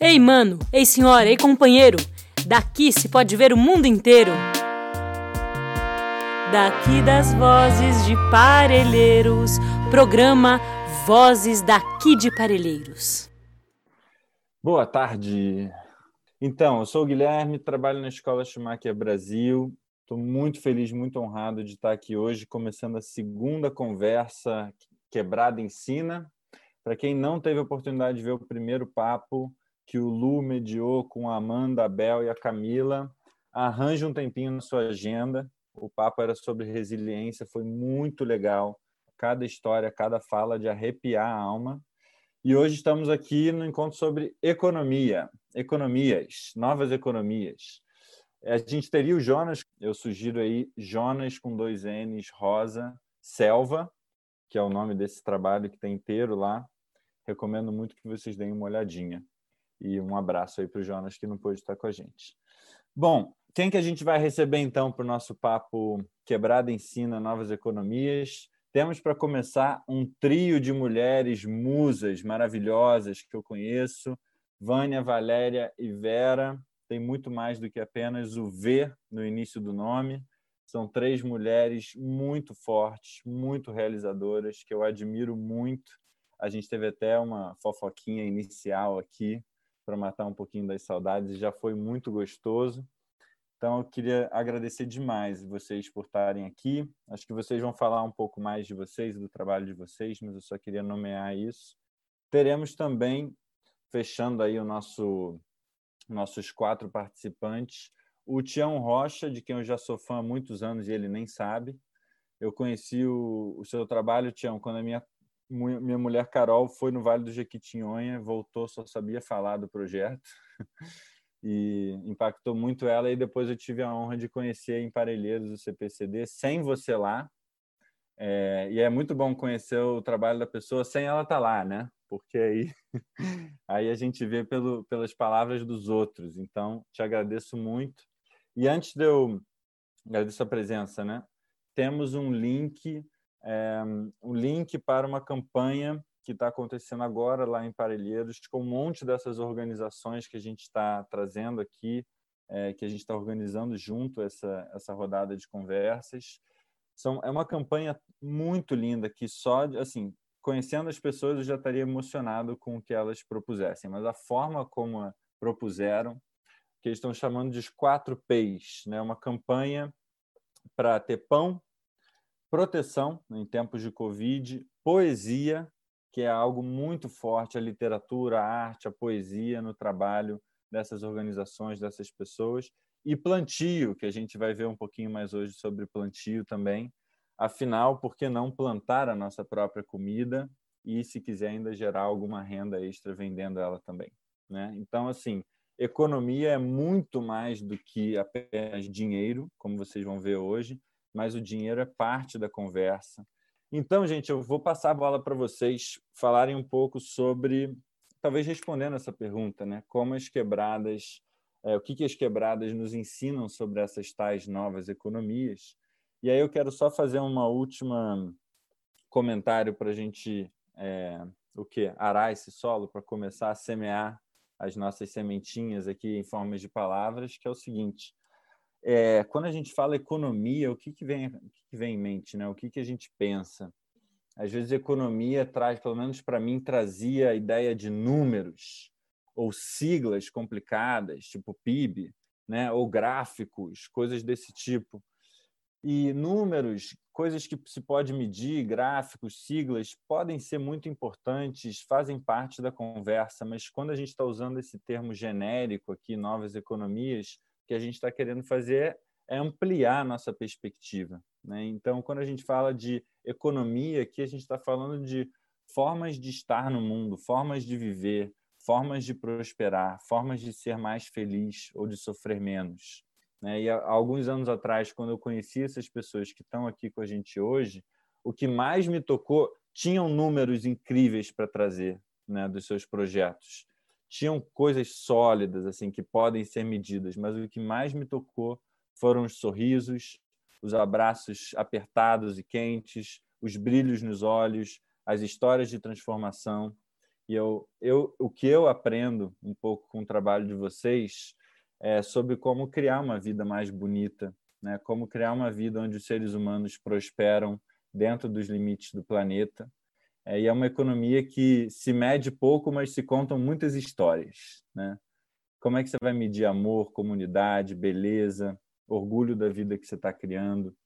Ei, mano, ei, senhora, ei, companheiro, daqui se pode ver o mundo inteiro. Daqui das vozes de Parelheiros, programa Vozes daqui de Parelheiros. Boa tarde. Então, eu sou o Guilherme, trabalho na Escola Schumacher Brasil. Estou muito feliz, muito honrado de estar aqui hoje, começando a segunda conversa Quebrada Ensina. Para quem não teve a oportunidade de ver o primeiro papo que o Lu mediou com a Amanda, a Bel e a Camila, arranje um tempinho na sua agenda o papo era sobre resiliência, foi muito legal. Cada história, cada fala de arrepiar a alma. E hoje estamos aqui no encontro sobre economia, economias, novas economias. A gente teria o Jonas, eu sugiro aí Jonas com dois N's, Rosa, Selva, que é o nome desse trabalho que tem inteiro lá. Recomendo muito que vocês deem uma olhadinha. E um abraço aí para o Jonas, que não pôde estar com a gente. Bom, quem que a gente vai receber então para o nosso papo Quebrada Ensina Novas Economias? Temos para começar um trio de mulheres musas maravilhosas que eu conheço, Vânia, Valéria e Vera. Tem muito mais do que apenas o V no início do nome. São três mulheres muito fortes, muito realizadoras, que eu admiro muito. A gente teve até uma fofoquinha inicial aqui para matar um pouquinho das saudades já foi muito gostoso. Então, eu queria agradecer demais vocês por estarem aqui. Acho que vocês vão falar um pouco mais de vocês do trabalho de vocês, mas eu só queria nomear isso. Teremos também, fechando aí o nosso nossos quatro participantes, o Tião Rocha, de quem eu já sou fã há muitos anos e ele nem sabe. Eu conheci o, o seu trabalho, Tião, quando a minha, minha mulher Carol foi no Vale do Jequitinhonha, voltou, só sabia falar do projeto. e impactou muito ela. E depois eu tive a honra de conhecer em Parelheiros o CPCD sem você lá. É, e é muito bom conhecer o trabalho da pessoa sem ela estar tá lá, né? Porque aí, aí a gente vê pelo, pelas palavras dos outros. Então, te agradeço muito. E antes de eu agradecer a presença, né? Temos um link, é, um link para uma campanha que está acontecendo agora lá em Parelheiros, com um monte dessas organizações que a gente está trazendo aqui, é, que a gente está organizando junto essa, essa rodada de conversas. São, é uma campanha muito linda que só, assim, conhecendo as pessoas eu já estaria emocionado com o que elas propusessem, mas a forma como a propuseram, que eles estão chamando de quatro P's, né? uma campanha para ter pão, proteção em tempos de Covid, poesia que é algo muito forte a literatura, a arte, a poesia no trabalho dessas organizações, dessas pessoas, e plantio, que a gente vai ver um pouquinho mais hoje sobre plantio também. Afinal, por que não plantar a nossa própria comida e, se quiser, ainda gerar alguma renda extra vendendo ela também? Né? Então, assim, economia é muito mais do que apenas dinheiro, como vocês vão ver hoje, mas o dinheiro é parte da conversa, então, gente, eu vou passar a bola para vocês falarem um pouco sobre, talvez respondendo essa pergunta, né? Como as quebradas, é, o que, que as quebradas nos ensinam sobre essas tais novas economias. E aí eu quero só fazer uma última comentário para a gente, é, o que? Arar esse solo para começar a semear as nossas sementinhas aqui em formas de palavras, que é o seguinte: é, quando a gente fala economia, o que, que, vem, o que, que vem em mente? Né? O que, que a gente pensa? Às vezes, economia traz, pelo menos para mim, trazia a ideia de números ou siglas complicadas, tipo PIB, né? ou gráficos, coisas desse tipo. E números, coisas que se pode medir, gráficos, siglas, podem ser muito importantes, fazem parte da conversa, mas quando a gente está usando esse termo genérico aqui, novas economias, que a gente está querendo fazer é ampliar a nossa perspectiva. Né? Então, quando a gente fala de economia, aqui a gente está falando de formas de estar no mundo, formas de viver, formas de prosperar, formas de ser mais feliz ou de sofrer menos. Né? E há alguns anos atrás, quando eu conheci essas pessoas que estão aqui com a gente hoje, o que mais me tocou tinham números incríveis para trazer né, dos seus projetos tinham coisas sólidas assim que podem ser medidas, mas o que mais me tocou foram os sorrisos, os abraços apertados e quentes, os brilhos nos olhos, as histórias de transformação. E eu, eu, o que eu aprendo um pouco com o trabalho de vocês é sobre como criar uma vida mais bonita, né? como criar uma vida onde os seres humanos prosperam dentro dos limites do planeta. É, e é uma economia que se mede pouco, mas se contam muitas histórias. Né? Como é que você vai medir amor, comunidade, beleza, orgulho da vida que você está criando?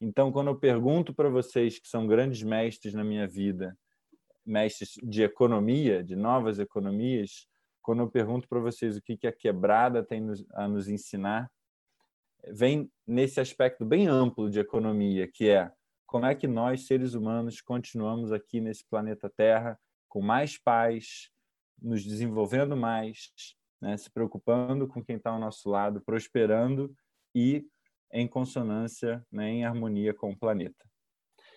Então, quando eu pergunto para vocês que são grandes mestres na minha vida, mestres de economia, de novas economias, quando eu pergunto para vocês o que, que a quebrada tem a nos ensinar, vem nesse aspecto bem amplo de economia, que é como é que nós, seres humanos, continuamos aqui nesse planeta Terra com mais paz, nos desenvolvendo mais, né, se preocupando com quem está ao nosso lado, prosperando e em consonância, né, em harmonia com o planeta.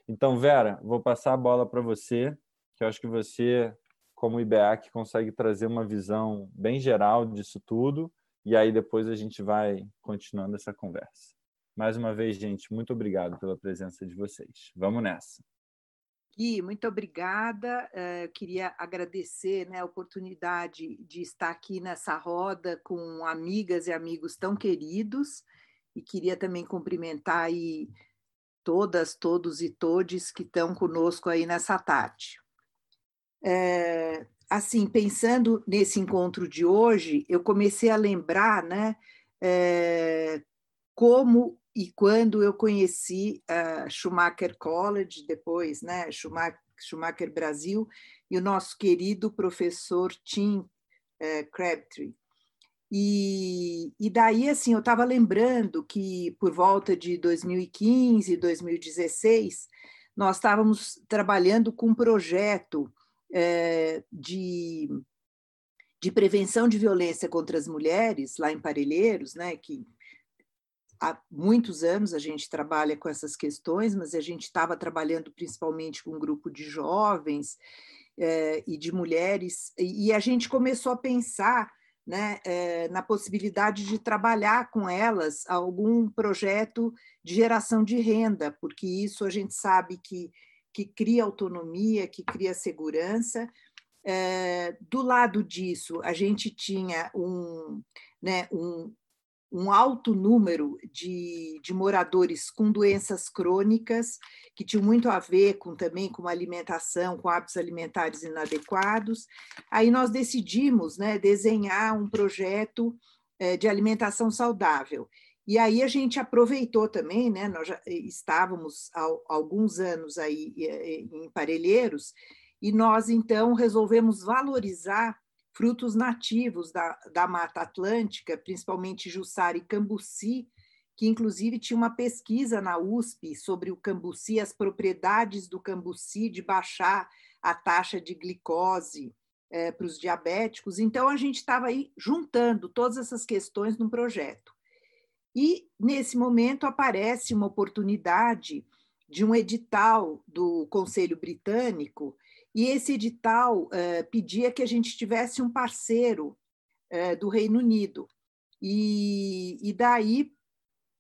Então, Vera, vou passar a bola para você, que eu acho que você, como IBEAC, consegue trazer uma visão bem geral disso tudo, e aí depois a gente vai continuando essa conversa. Mais uma vez, gente, muito obrigado pela presença de vocês. Vamos nessa. Gui, muito obrigada. Eh, eu queria agradecer né, a oportunidade de estar aqui nessa roda com amigas e amigos tão queridos e queria também cumprimentar aí todas, todos e todes que estão conosco aí nessa tarde. É, assim, pensando nesse encontro de hoje, eu comecei a lembrar, né, é, como e quando eu conheci a Schumacher College, depois, né, Schumacher, Schumacher Brasil, e o nosso querido professor Tim é, Crabtree. E, e daí, assim, eu estava lembrando que por volta de 2015, 2016, nós estávamos trabalhando com um projeto é, de, de prevenção de violência contra as mulheres, lá em Parelheiros, né, que há muitos anos a gente trabalha com essas questões, mas a gente estava trabalhando principalmente com um grupo de jovens é, e de mulheres, e a gente começou a pensar né, é, na possibilidade de trabalhar com elas algum projeto de geração de renda, porque isso a gente sabe que, que cria autonomia, que cria segurança. É, do lado disso, a gente tinha um, né, um, um alto número de, de moradores com doenças crônicas, que tinham muito a ver com também com alimentação, com hábitos alimentares inadequados. Aí nós decidimos né, desenhar um projeto é, de alimentação saudável. E aí a gente aproveitou também, né, nós já estávamos há alguns anos aí é, em Parelheiros, e nós então resolvemos valorizar frutos nativos da, da Mata Atlântica, principalmente Jussara e Cambuci, que inclusive tinha uma pesquisa na USP sobre o cambuci, as propriedades do cambuci de baixar a taxa de glicose é, para os diabéticos. Então, a gente estava aí juntando todas essas questões num projeto. E, nesse momento, aparece uma oportunidade de um edital do Conselho Britânico e esse edital uh, pedia que a gente tivesse um parceiro uh, do Reino Unido. E, e daí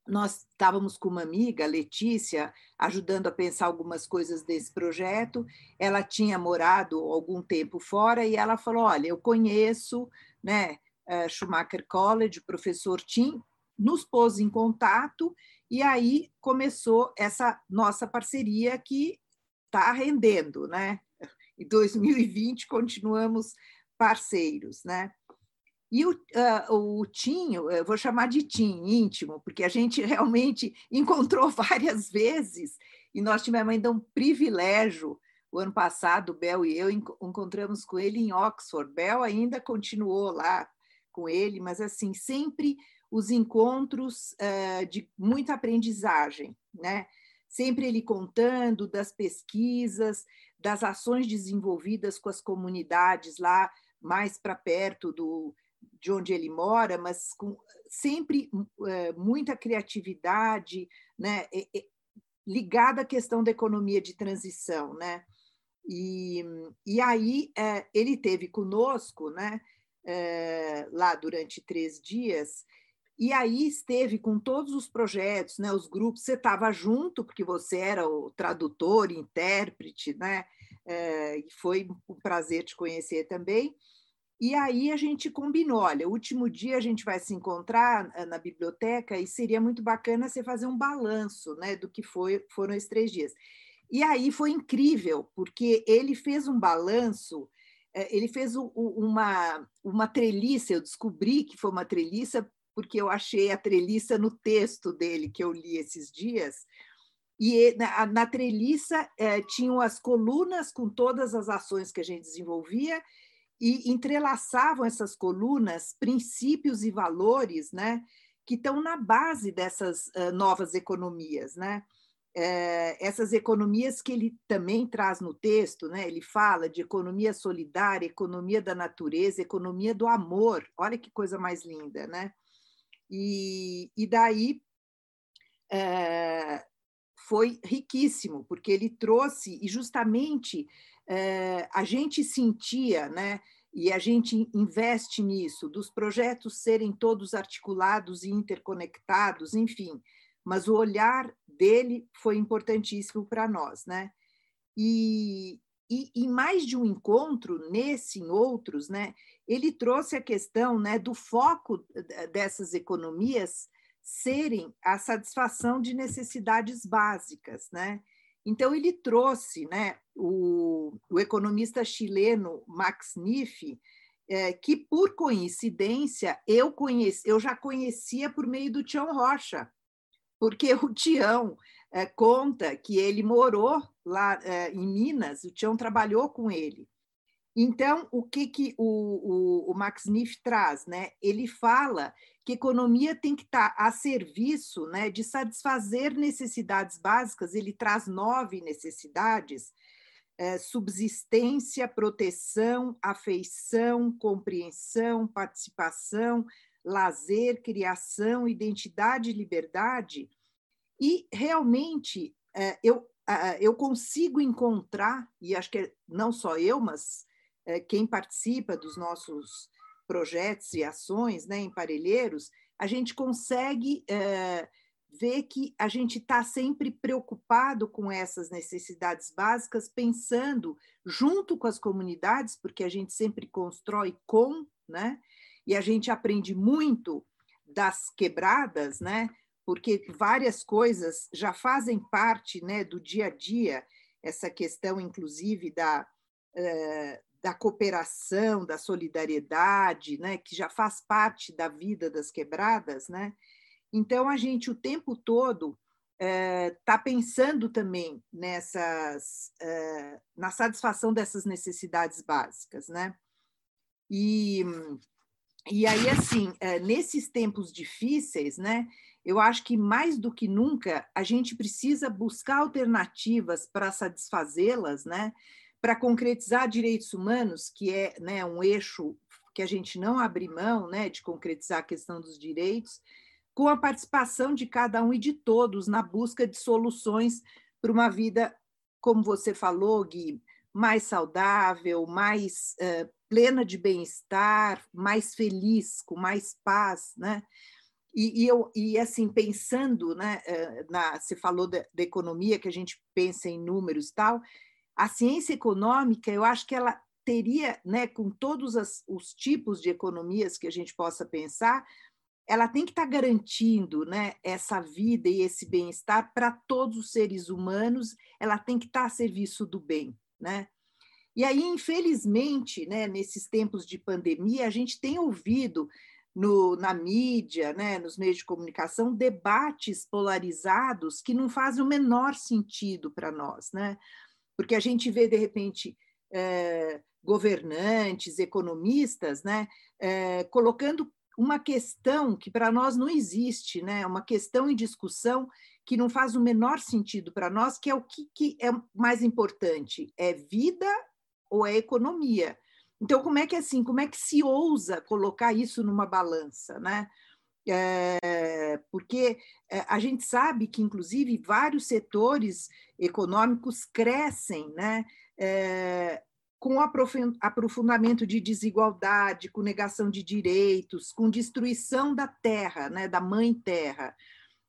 nós estávamos com uma amiga, Letícia, ajudando a pensar algumas coisas desse projeto. Ela tinha morado algum tempo fora e ela falou: Olha, eu conheço né, uh, Schumacher College, o professor Tim, nos pôs em contato e aí começou essa nossa parceria que está rendendo, né? Em 2020 continuamos parceiros, né? E o, uh, o Tinho, eu vou chamar de Tim, íntimo, porque a gente realmente encontrou várias vezes e nós tivemos ainda um privilégio. O ano passado, Bel e eu encontramos com ele em Oxford. Bel ainda continuou lá com ele, mas assim, sempre os encontros uh, de muita aprendizagem, né? Sempre ele contando das pesquisas, das ações desenvolvidas com as comunidades lá mais para perto do, de onde ele mora, mas com sempre é, muita criatividade, né, ligada à questão da economia de transição, né? E, e aí é, ele teve conosco, né, é, lá durante três dias, e aí esteve com todos os projetos, né, os grupos, você estava junto, porque você era o tradutor, intérprete, né, É, foi um prazer te conhecer também. E aí a gente combinou, olha, o último dia a gente vai se encontrar na biblioteca e seria muito bacana você fazer um balanço né, do que foi, foram esses três dias. E aí foi incrível, porque ele fez um balanço, ele fez uma, uma treliça, eu descobri que foi uma treliça porque eu achei a treliça no texto dele que eu li esses dias, e na, na treliça é, tinham as colunas com todas as ações que a gente desenvolvia e entrelaçavam essas colunas princípios e valores, né, que estão na base dessas uh, novas economias, né? É, essas economias que ele também traz no texto, né? Ele fala de economia solidária, economia da natureza, economia do amor. Olha que coisa mais linda, né? E, e daí é, foi riquíssimo, porque ele trouxe, e justamente é, a gente sentia, né, e a gente investe nisso, dos projetos serem todos articulados e interconectados, enfim, mas o olhar dele foi importantíssimo para nós, né? E, e em mais de um encontro, nesse em outros, né, ele trouxe a questão né, do foco dessas economias serem a satisfação de necessidades básicas, né? Então ele trouxe, né, o, o economista chileno Max Niff, é, que por coincidência eu conheci, eu já conhecia por meio do Tião Rocha, porque o Tião é, conta que ele morou lá é, em Minas, o Tião trabalhou com ele. Então, o que, que o, o, o Max Niff traz? Né? Ele fala que economia tem que estar a serviço né, de satisfazer necessidades básicas, ele traz nove necessidades: é, subsistência, proteção, afeição, compreensão, participação, lazer, criação, identidade e liberdade. E realmente é, eu, eu consigo encontrar, e acho que não só eu, mas é, quem participa dos nossos projetos e ações né, em Parelheiros, a gente consegue é, ver que a gente está sempre preocupado com essas necessidades básicas, pensando junto com as comunidades, porque a gente sempre constrói com, né? E a gente aprende muito das quebradas, né? Porque várias coisas já fazem parte, né, do dia a dia. Essa questão, inclusive, da uh, da cooperação, da solidariedade, né, que já faz parte da vida das quebradas, né? Então a gente o tempo todo está eh, pensando também nessas eh, na satisfação dessas necessidades básicas, né? E e aí assim nesses tempos difíceis, né? Eu acho que mais do que nunca a gente precisa buscar alternativas para satisfazê-las, né? para concretizar direitos humanos, que é né, um eixo que a gente não abre mão né, de concretizar a questão dos direitos, com a participação de cada um e de todos na busca de soluções para uma vida, como você falou, Gui, mais saudável, mais uh, plena de bem-estar, mais feliz, com mais paz, né? E, e, eu, e assim, pensando, né, na, você falou da, da economia, que a gente pensa em números e tal, a ciência econômica, eu acho que ela teria, né, com todos as, os tipos de economias que a gente possa pensar, ela tem que estar garantindo né, essa vida e esse bem-estar para todos os seres humanos, ela tem que estar a serviço do bem. Né? E aí, infelizmente, né, nesses tempos de pandemia, a gente tem ouvido no, na mídia, né, nos meios de comunicação, debates polarizados que não fazem o menor sentido para nós. Né? porque a gente vê, de repente, é, governantes, economistas, né, é, colocando uma questão que para nós não existe, né, uma questão em discussão que não faz o menor sentido para nós, que é o que, que é mais importante, é vida ou é economia? Então, como é que assim, como é que se ousa colocar isso numa balança, né? É, porque é, a gente sabe que, inclusive, vários setores econômicos crescem né, é, com aprofundamento de desigualdade, com negação de direitos, com destruição da terra, né, da mãe terra.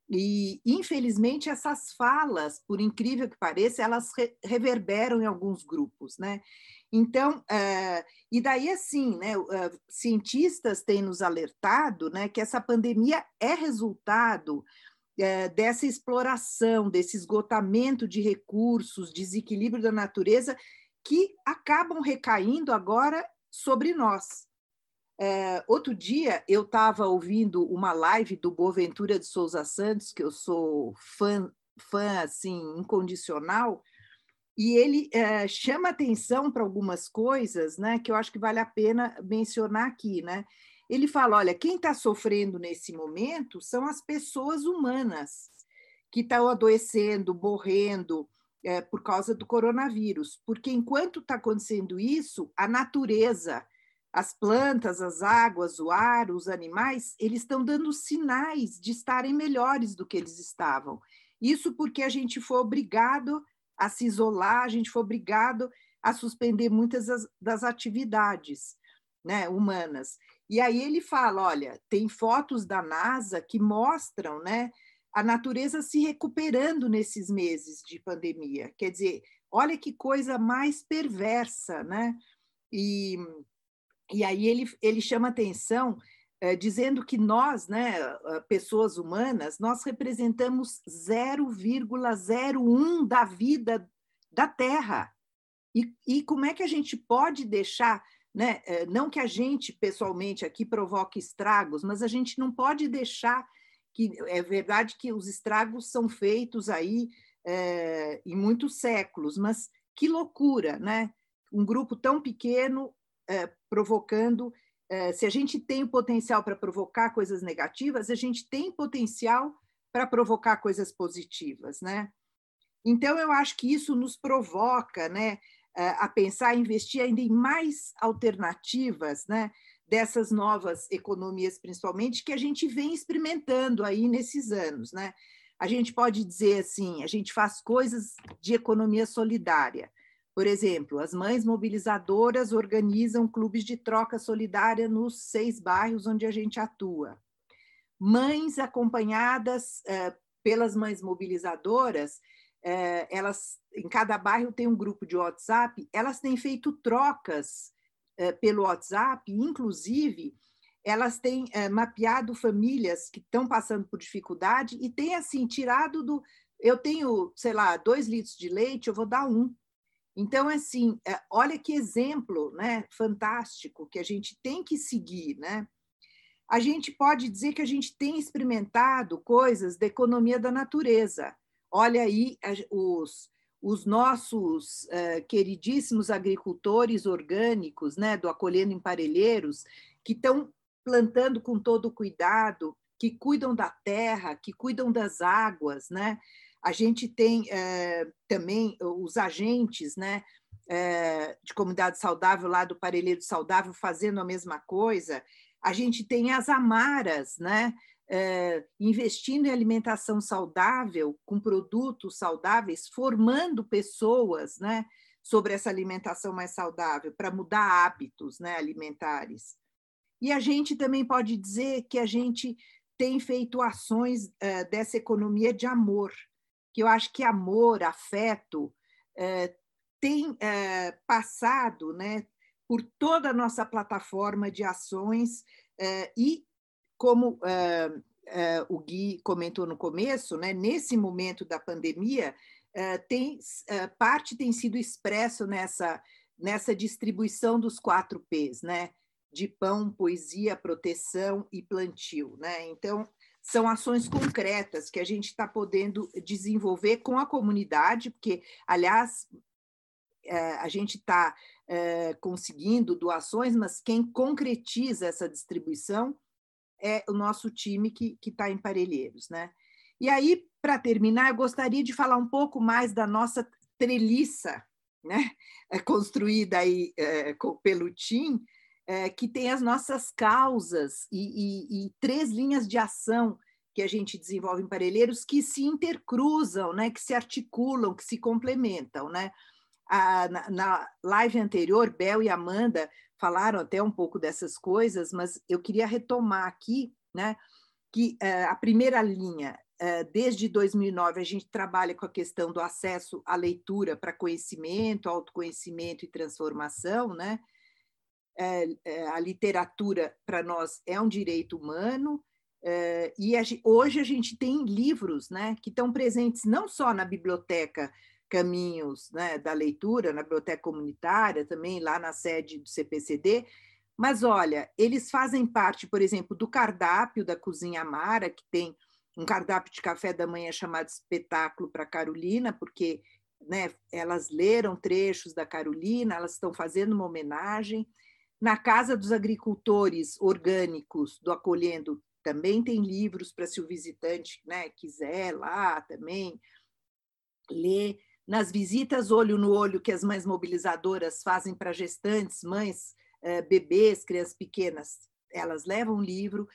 E, infelizmente, essas falas, por incrível que pareça, elas re reverberam em alguns grupos, né? Então, uh, e daí assim, né, uh, cientistas têm nos alertado né, que essa pandemia é resultado uh, dessa exploração, desse esgotamento de recursos, desequilíbrio da natureza, que acabam recaindo agora sobre nós. Outro dia eu estava ouvindo uma live do Boaventura de Souza Santos, que eu sou fã, fã assim incondicional, e ele é, chama atenção para algumas coisas, né, que eu acho que vale a pena mencionar aqui, né? Ele fala, olha, quem está sofrendo nesse momento são as pessoas humanas que estão adoecendo, morrendo é, por causa do coronavírus, porque enquanto está acontecendo isso, a natureza as plantas, as águas, o ar, os animais, eles estão dando sinais de estarem melhores do que eles estavam. Isso porque a gente foi obrigado a se isolar, a gente foi obrigado a suspender muitas das, das atividades né, humanas. E aí ele fala: olha, tem fotos da NASA que mostram né, a natureza se recuperando nesses meses de pandemia. Quer dizer, olha que coisa mais perversa, né? E e aí ele, ele chama atenção é, dizendo que nós, né, pessoas humanas, nós representamos 0,01 da vida da Terra. E, e como é que a gente pode deixar, né, eh, não que a gente pessoalmente aqui provoque estragos, mas a gente não pode deixar que é verdade que os estragos são feitos aí é, em muitos séculos, mas que loucura, né? Um grupo tão pequeno é, provocando. É, se a gente tem o potencial para provocar coisas negativas, a gente tem potencial para provocar coisas positivas, né? Então, eu acho que isso nos provoca, né, a pensar, investir ainda em mais alternativas, né, dessas novas economias, principalmente, que a gente vem experimentando aí nesses anos, né? A gente pode dizer assim, a gente faz coisas de economia solidária. Por exemplo, as mães mobilizadoras organizam clubes de troca solidária nos seis bairros onde a gente atua. Mães acompanhadas eh, pelas mães mobilizadoras, eh, elas em cada bairro tem um grupo de WhatsApp, elas têm feito trocas eh, pelo WhatsApp, inclusive elas têm mapeado famílias que estão passando por dificuldade e têm assim tirado do eu tenho, sei lá, dois litros de leite, eu vou dar um então, assim, é, olha que exemplo né, fantástico que a gente tem que seguir. Né? A gente pode dizer que a gente tem experimentado coisas da economia da natureza. Olha aí os, os nossos uh, queridíssimos agricultores orgânicos, né, do Acolhendo em Parelheiros, que estão plantando com todo cuidado, que cuidam da terra, que cuidam das águas, né? A gente tem é, também os agentes né, é, de comunidade saudável lá do Parelheiro Saudável fazendo a mesma coisa. A gente tem as amaras, né, é, investindo em alimentação saudável, com produtos saudáveis, formando pessoas né, sobre essa alimentação mais saudável, para mudar hábitos né, alimentares. E a gente também pode dizer que a gente tem feito ações dessa economia de amor, que eu acho que amor, afeto, é, tem é, passado né, por toda a nossa plataforma de ações é, e, como o Gui comentou no começo, né, nesse momento da pandemia, tem, parte tem sido expresso nessa, nessa distribuição dos quatro P's, né? de pão, poesia, proteção e plantio. Né? Então, são ações concretas que a gente está podendo desenvolver com a comunidade, porque, aliás, é, a gente está é, conseguindo doações, mas quem concretiza essa distribuição é o nosso time que está em Parelheiros. Né? E aí, para terminar, eu gostaria de falar um pouco mais da nossa treliça, né? construída aí, é, pelo TIM, é, que tem as nossas causas e, e, e, três linhas de ação que a gente desenvolve em Parelheiros que se intercruzam, né, que se articulam, que se complementam. Né? A, na, na, live anterior, Bel e Amanda falaram até um pouco dessas coisas, mas eu queria retomar aqui né, que é, a primeira linha eh, desde 2009, a gente trabalha com a questão do acesso à leitura para conhecimento, autoconhecimento e transformação, né? É, a literatura para nós é um direito humano e hoje a gente tem livros, né, que estão presentes não só na biblioteca Caminhos né, da Leitura, na biblioteca comunitária, também lá na sede do CPCD, mas olha, eles fazem parte, por exemplo, do cardápio da Cozinha Amara, que tem um cardápio de café da manhã chamado Espetáculo para Carolina, porque né, elas leram trechos da Carolina, elas estão fazendo uma homenagem. Na Casa dos Agricultores Orgânicos do Acolhendo também tem livros para se o visitante né, quiser lá também ler. Nas visitas olho no olho que as mães mobilizadoras fazem para gestantes, mães eh, bebês, crianças pequenas, elas levam livro.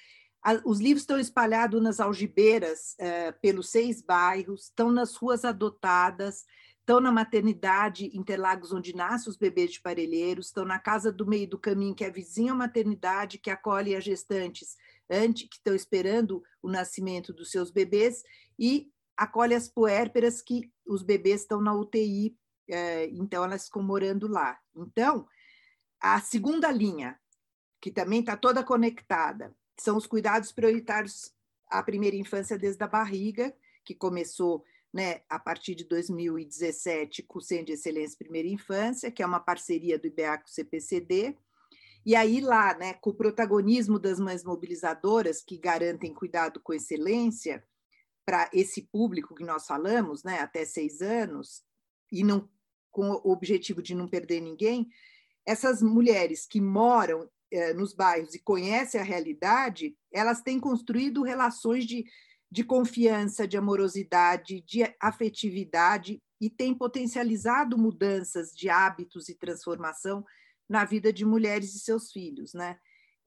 Os livros estão espalhados nas algibeiras eh, pelos seis bairros, estão nas ruas adotadas, estão na maternidade Interlagos, onde nascem os bebês de parelheiros, estão na casa do meio do caminho, que é vizinha à maternidade, que acolhe as gestantes antes, que estão esperando o nascimento dos seus bebês, e acolhe as puérperas, que os bebês estão na UTI, eh, então elas ficam morando lá. Então, a segunda linha, que também está toda conectada, são os cuidados prioritários à primeira infância desde a barriga, que começou né, a partir de 2017 com o Centro de Excelência Primeira Infância, que é uma parceria do IBEA com o CPCD, e aí lá, né, com o protagonismo das mães mobilizadoras que garantem cuidado com excelência para esse público que nós falamos, né, até seis anos, e não com o objetivo de não perder ninguém, essas mulheres que moram eh, nos bairros e conhecem a realidade, elas têm construído relações de, de confiança, de amorosidade, de afetividade e têm potencializado mudanças de hábitos e transformação na vida de mulheres e seus filhos, né?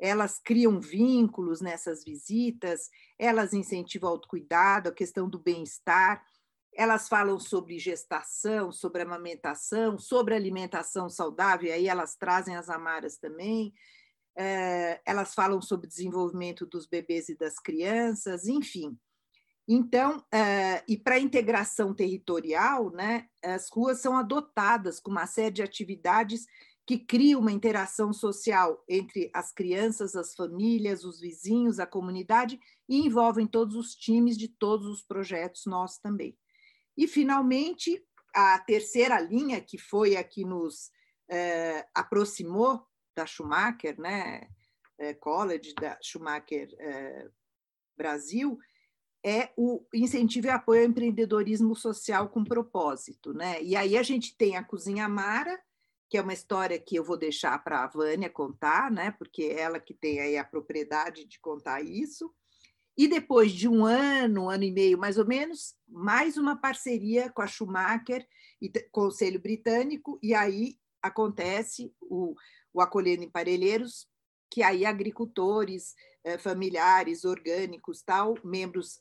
Elas criam vínculos nessas visitas, elas incentivam o autocuidado, a questão do bem-estar, elas falam sobre gestação, sobre amamentação, sobre alimentação saudável, aí elas trazem as amaras também. É, elas falam sobre desenvolvimento dos bebês e das crianças, enfim. Então, é, e para a integração territorial, né, as ruas são adotadas com uma série de atividades que criam uma interação social entre as crianças, as famílias, os vizinhos, a comunidade e envolvem todos os times de todos os projetos nossos também. E, finalmente, a terceira linha, que foi a que nos é, aproximou da Schumacher, né, é, College da Schumacher Brasil, é o incentivo e apoio ao empreendedorismo social com propósito. Né? E aí a gente tem a Cozinha Amara, que é uma história que eu vou deixar para a Vânia contar, né? porque é ela que tem aí a propriedade de contar isso. E depois de um ano, um ano e meio mais ou menos, mais uma parceria com a Schumacher e Conselho Britânico, e aí acontece o, o Acolhendo em Parelheiros, que aí agricultores, familiares, orgânicos, tal, membros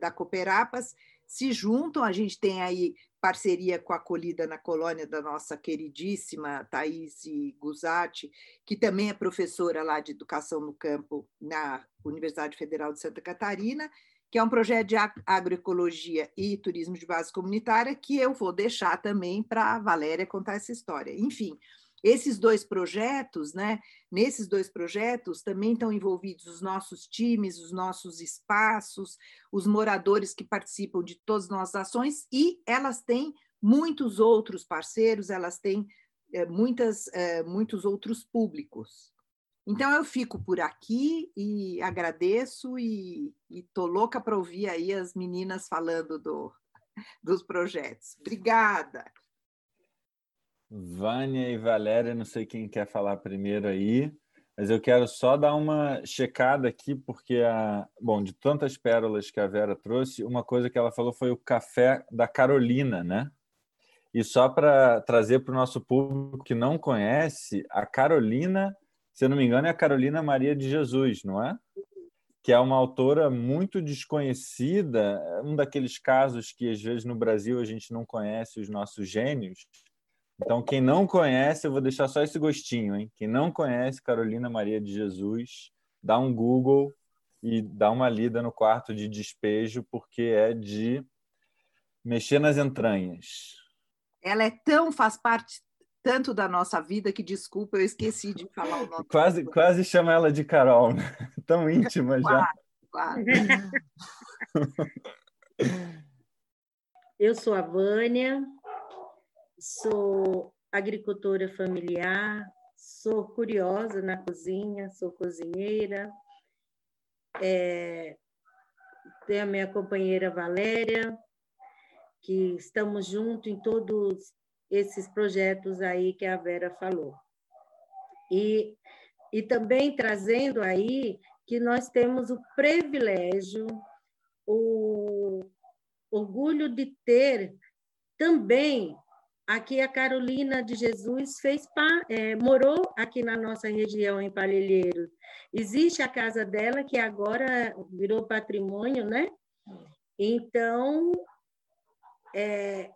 da Cooperapas, se juntam. A gente tem aí parceria com a Acolhida na Colônia da nossa queridíssima Thaís Guzatti, que também é professora lá de Educação no Campo na Universidade Federal de Santa Catarina, que é um projeto de agroecologia e turismo de base comunitária, que eu vou deixar também para a Valéria contar essa história. Enfim, esses dois projetos, né? Nesses dois projetos também estão envolvidos os nossos times, os nossos espaços, os moradores que participam de todas as nossas ações e elas têm muitos outros parceiros, elas têm é, muitas, é, muitos outros públicos. Então eu fico por aqui e agradeço e estou louca para ouvir aí as meninas falando do, dos projetos. Obrigada. Vânia e Valéria, não sei quem quer falar primeiro aí, mas eu quero só dar uma checada aqui, porque, a, bom, de tantas pérolas que a Vera trouxe, uma coisa que ela falou foi o café da Carolina, né? E só para trazer para o nosso público que não conhece, a Carolina, se eu não me engano, é a Carolina Maria de Jesus, não é? Que é uma autora muito desconhecida, um daqueles casos que às vezes no Brasil a gente não conhece os nossos gênios, então, quem não conhece, eu vou deixar só esse gostinho, hein? Quem não conhece Carolina Maria de Jesus, dá um Google e dá uma lida no quarto de despejo, porque é de mexer nas entranhas. Ela é tão, faz parte tanto da nossa vida que, desculpa, eu esqueci de falar o nome. Quase, quase chama ela de Carol, né? tão íntima já. Quase, Eu sou a Vânia, sou agricultora familiar, sou curiosa na cozinha, sou cozinheira, é, tenho a minha companheira Valéria, que estamos juntos em todos esses projetos aí que a Vera falou. E, e também trazendo aí que nós temos o privilégio, o orgulho de ter também aqui a Carolina de Jesus fez é, morou aqui na nossa região em Palheiros. Existe a casa dela que agora virou patrimônio, né? Então é,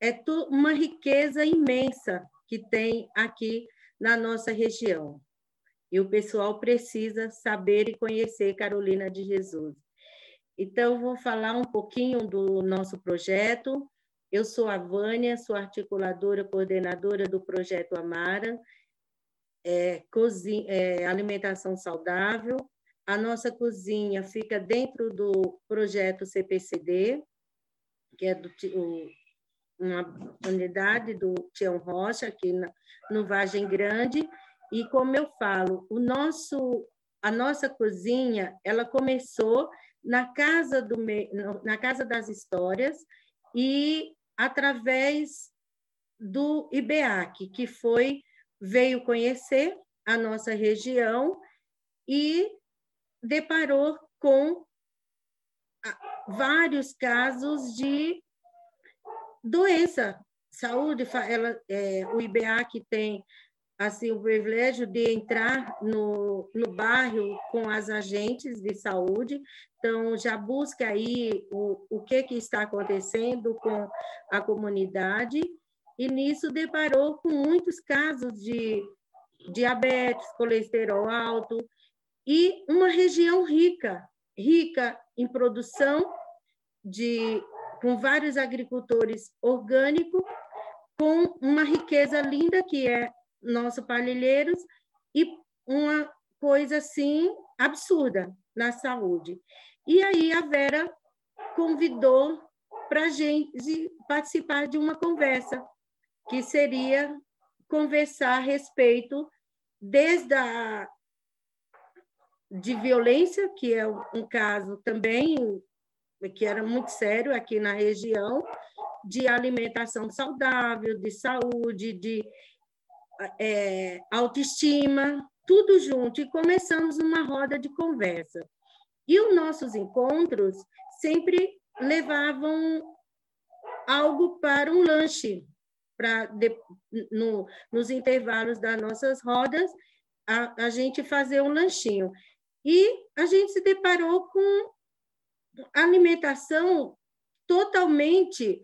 é uma riqueza imensa que tem aqui na nossa região. E o pessoal precisa saber e conhecer Carolina de Jesus. Então, vou falar um pouquinho do nosso projeto. Eu sou a Vânia, sou articuladora, coordenadora do projeto Amara, é, cozinha, é, alimentação saudável. A nossa cozinha fica dentro do projeto CPCD, que é do, o, uma unidade do Tião Rocha, aqui na, no Vargem Grande. E como eu falo, o nosso, a nossa cozinha, ela começou na casa, do, na casa das Histórias e através do IBEAC, que foi veio conhecer a nossa região e deparou com vários casos de doença, saúde. Ela, é, o IBEAC tem assim o privilégio de entrar no, no bairro com as agentes de saúde, então já busca aí o, o que, que está acontecendo com a comunidade, e nisso deparou com muitos casos de diabetes, colesterol alto, e uma região rica, rica em produção de com vários agricultores orgânicos, com uma riqueza linda que é nosso Parelheiros e uma coisa assim absurda na saúde. E aí a Vera convidou para a gente participar de uma conversa, que seria conversar a respeito desde a de violência, que é um caso também que era muito sério aqui na região, de alimentação saudável, de saúde, de é, autoestima, tudo junto, e começamos uma roda de conversa. E os nossos encontros sempre levavam algo para um lanche, para no, nos intervalos das nossas rodas, a, a gente fazer um lanchinho. E a gente se deparou com alimentação totalmente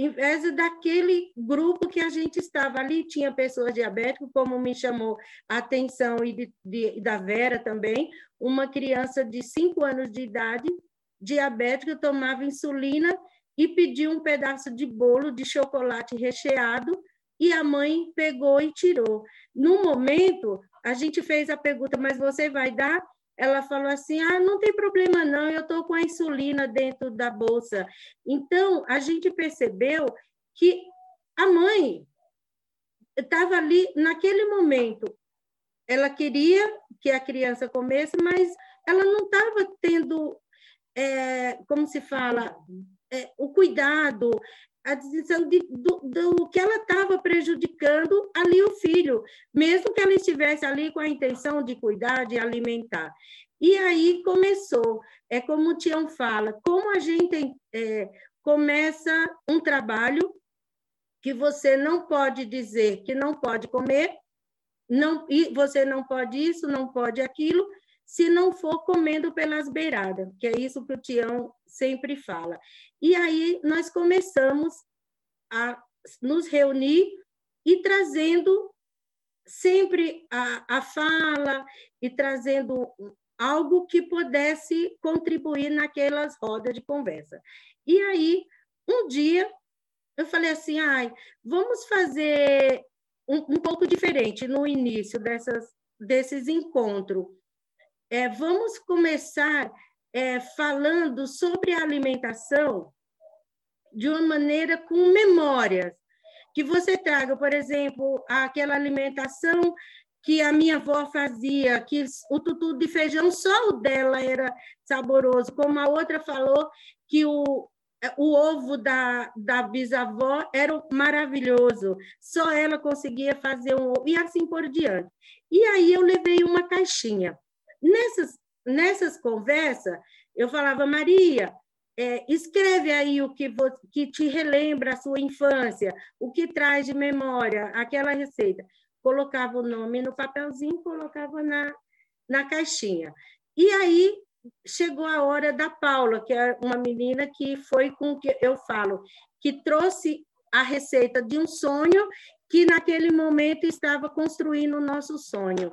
em vez daquele grupo que a gente estava ali, tinha pessoas diabéticas, como me chamou a atenção, e de, de, da Vera também, uma criança de 5 anos de idade, diabética, tomava insulina e pediu um pedaço de bolo de chocolate recheado, e a mãe pegou e tirou. No momento, a gente fez a pergunta, mas você vai dar? Ela falou assim: ah, não tem problema não, eu estou com a insulina dentro da bolsa. Então, a gente percebeu que a mãe estava ali naquele momento. Ela queria que a criança comesse, mas ela não estava tendo, é, como se fala, é, o cuidado, a decisão de, do, do que ela estava prejudicando ali o filho, mesmo que ela estivesse ali com a intenção de cuidar, de alimentar. E aí começou, é como o Tião fala, como a gente é, começa um trabalho que você não pode dizer que não pode comer, não, e você não pode isso, não pode aquilo, se não for comendo pelas beiradas, que é isso que o Tião sempre fala. E aí nós começamos a nos reunir e trazendo sempre a, a fala e trazendo algo que pudesse contribuir naquelas rodas de conversa. E aí, um dia, eu falei assim, ai, vamos fazer um, um pouco diferente no início dessas, desses encontros. É, vamos começar é, falando sobre a alimentação de uma maneira com memórias. Que você traga, por exemplo, aquela alimentação que a minha avó fazia, que o tutu de feijão só o dela era saboroso, como a outra falou que o, o ovo da, da bisavó era maravilhoso, só ela conseguia fazer um ovo, e assim por diante. E aí eu levei uma caixinha. Nessas, nessas conversas, eu falava, Maria, é, escreve aí o que, que te relembra a sua infância, o que traz de memória aquela receita. Colocava o nome no papelzinho, colocava na, na caixinha. E aí chegou a hora da Paula, que é uma menina que foi com que eu falo, que trouxe a receita de um sonho que naquele momento estava construindo o nosso sonho,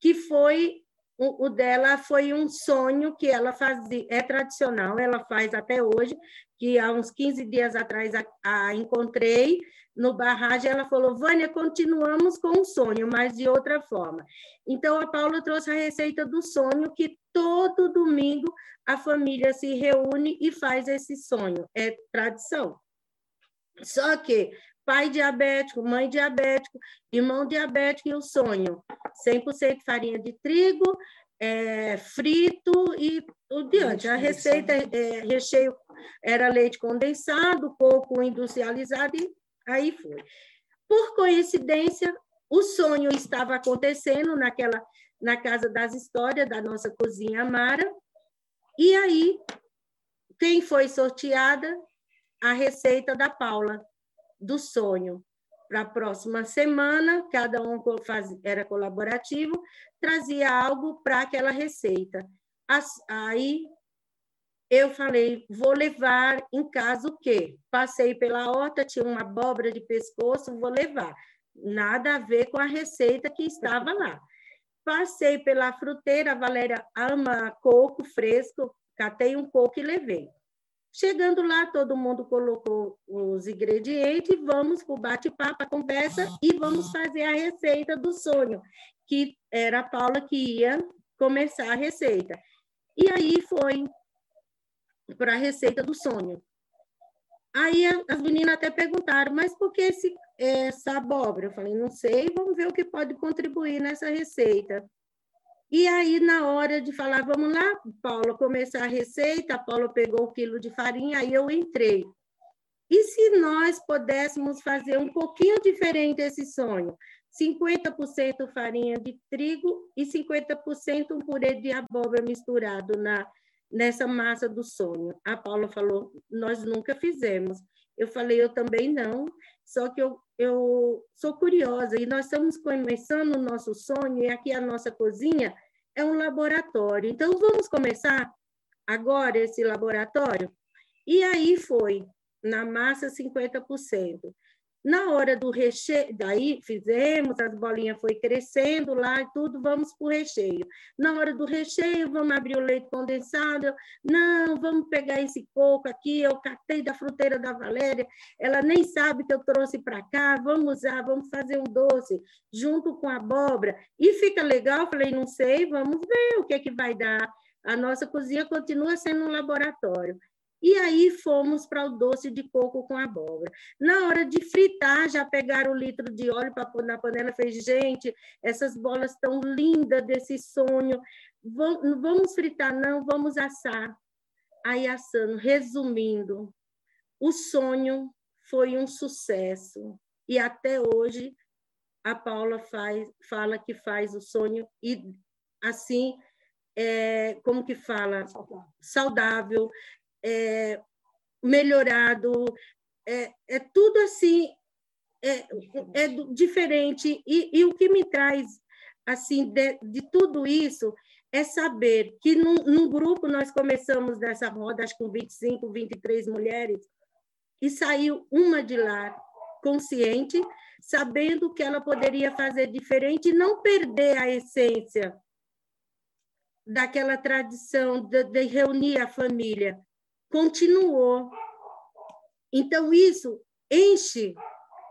que foi o, o, dela foi um sonho que ela fazia, é tradicional, ela faz até hoje, que há uns 15 dias atrás a, a encontrei no barragem, ela falou, Vânia, continuamos com o sonho, mas de outra forma. Então, a Paula trouxe a receita do sonho, que todo domingo a família se reúne e faz esse sonho, é tradição. Só que pai diabético, mãe diabético, irmão diabético e o sonho. 100% farinha de trigo, é, frito e o diante. A receita, é, recheio era leite condensado, coco industrializado e aí foi. Por coincidência, o sonho estava acontecendo naquela na casa das histórias da nossa cozinha Amara. E aí, quem foi sorteada? A receita da Paula do sonho. Para a próxima semana, cada um faz, era colaborativo, trazia algo para aquela receita. Aí eu falei, vou levar em casa o quê? Passei pela horta, tinha uma abóbora de pescoço, vou levar. Nada a ver com a receita que estava lá. Passei pela fruteira, a Valéria ama coco fresco, catei um coco e levei. Chegando lá, todo mundo colocou os ingredientes, vamos para o bate-papo, a conversa, e vamos fazer a receita do sonho, que era a Paula que ia começar a receita. E aí foi para a receita do sonho. Aí as meninas até perguntaram, mas por que esse, essa abóbora? Eu falei, não sei, vamos ver o que pode contribuir nessa receita. E aí, na hora de falar, vamos lá, Paula, começar a receita, a Paula pegou o quilo de farinha, aí eu entrei. E se nós pudéssemos fazer um pouquinho diferente esse sonho? 50% farinha de trigo e 50% um purê de abóbora misturado na, nessa massa do sonho. A Paula falou, nós nunca fizemos. Eu falei, eu também não, só que eu, eu sou curiosa e nós estamos começando o nosso sonho e aqui a nossa cozinha é um laboratório. Então, vamos começar agora esse laboratório? E aí foi, na massa 50%. Na hora do recheio, daí fizemos, as bolinhas foi crescendo lá e tudo, vamos para o recheio. Na hora do recheio, vamos abrir o leite condensado. Não, vamos pegar esse coco aqui, eu catei da fruteira da Valéria, ela nem sabe que eu trouxe para cá, vamos usar, vamos fazer um doce junto com a abóbora. E fica legal, falei, não sei, vamos ver o que é que vai dar. A nossa cozinha continua sendo um laboratório. E aí fomos para o doce de coco com abóbora. Na hora de fritar, já pegaram o litro de óleo para pôr na panela. Falei, gente, essas bolas tão lindas desse sonho. Vamos fritar, não, vamos assar. Aí assando, resumindo, o sonho foi um sucesso. E até hoje a Paula faz, fala que faz o sonho e assim é, como que fala saudável, saudável é, melhorado, é, é, tudo assim, é, é diferente. E, e, o que me traz assim de, de tudo isso é saber que num, num, grupo nós começamos nessa roda, acho que com 25, 23 mulheres, e saiu uma de lá consciente, sabendo que ela poderia fazer diferente e não perder a essência daquela tradição de, de reunir a família. Continuou. Então, isso enche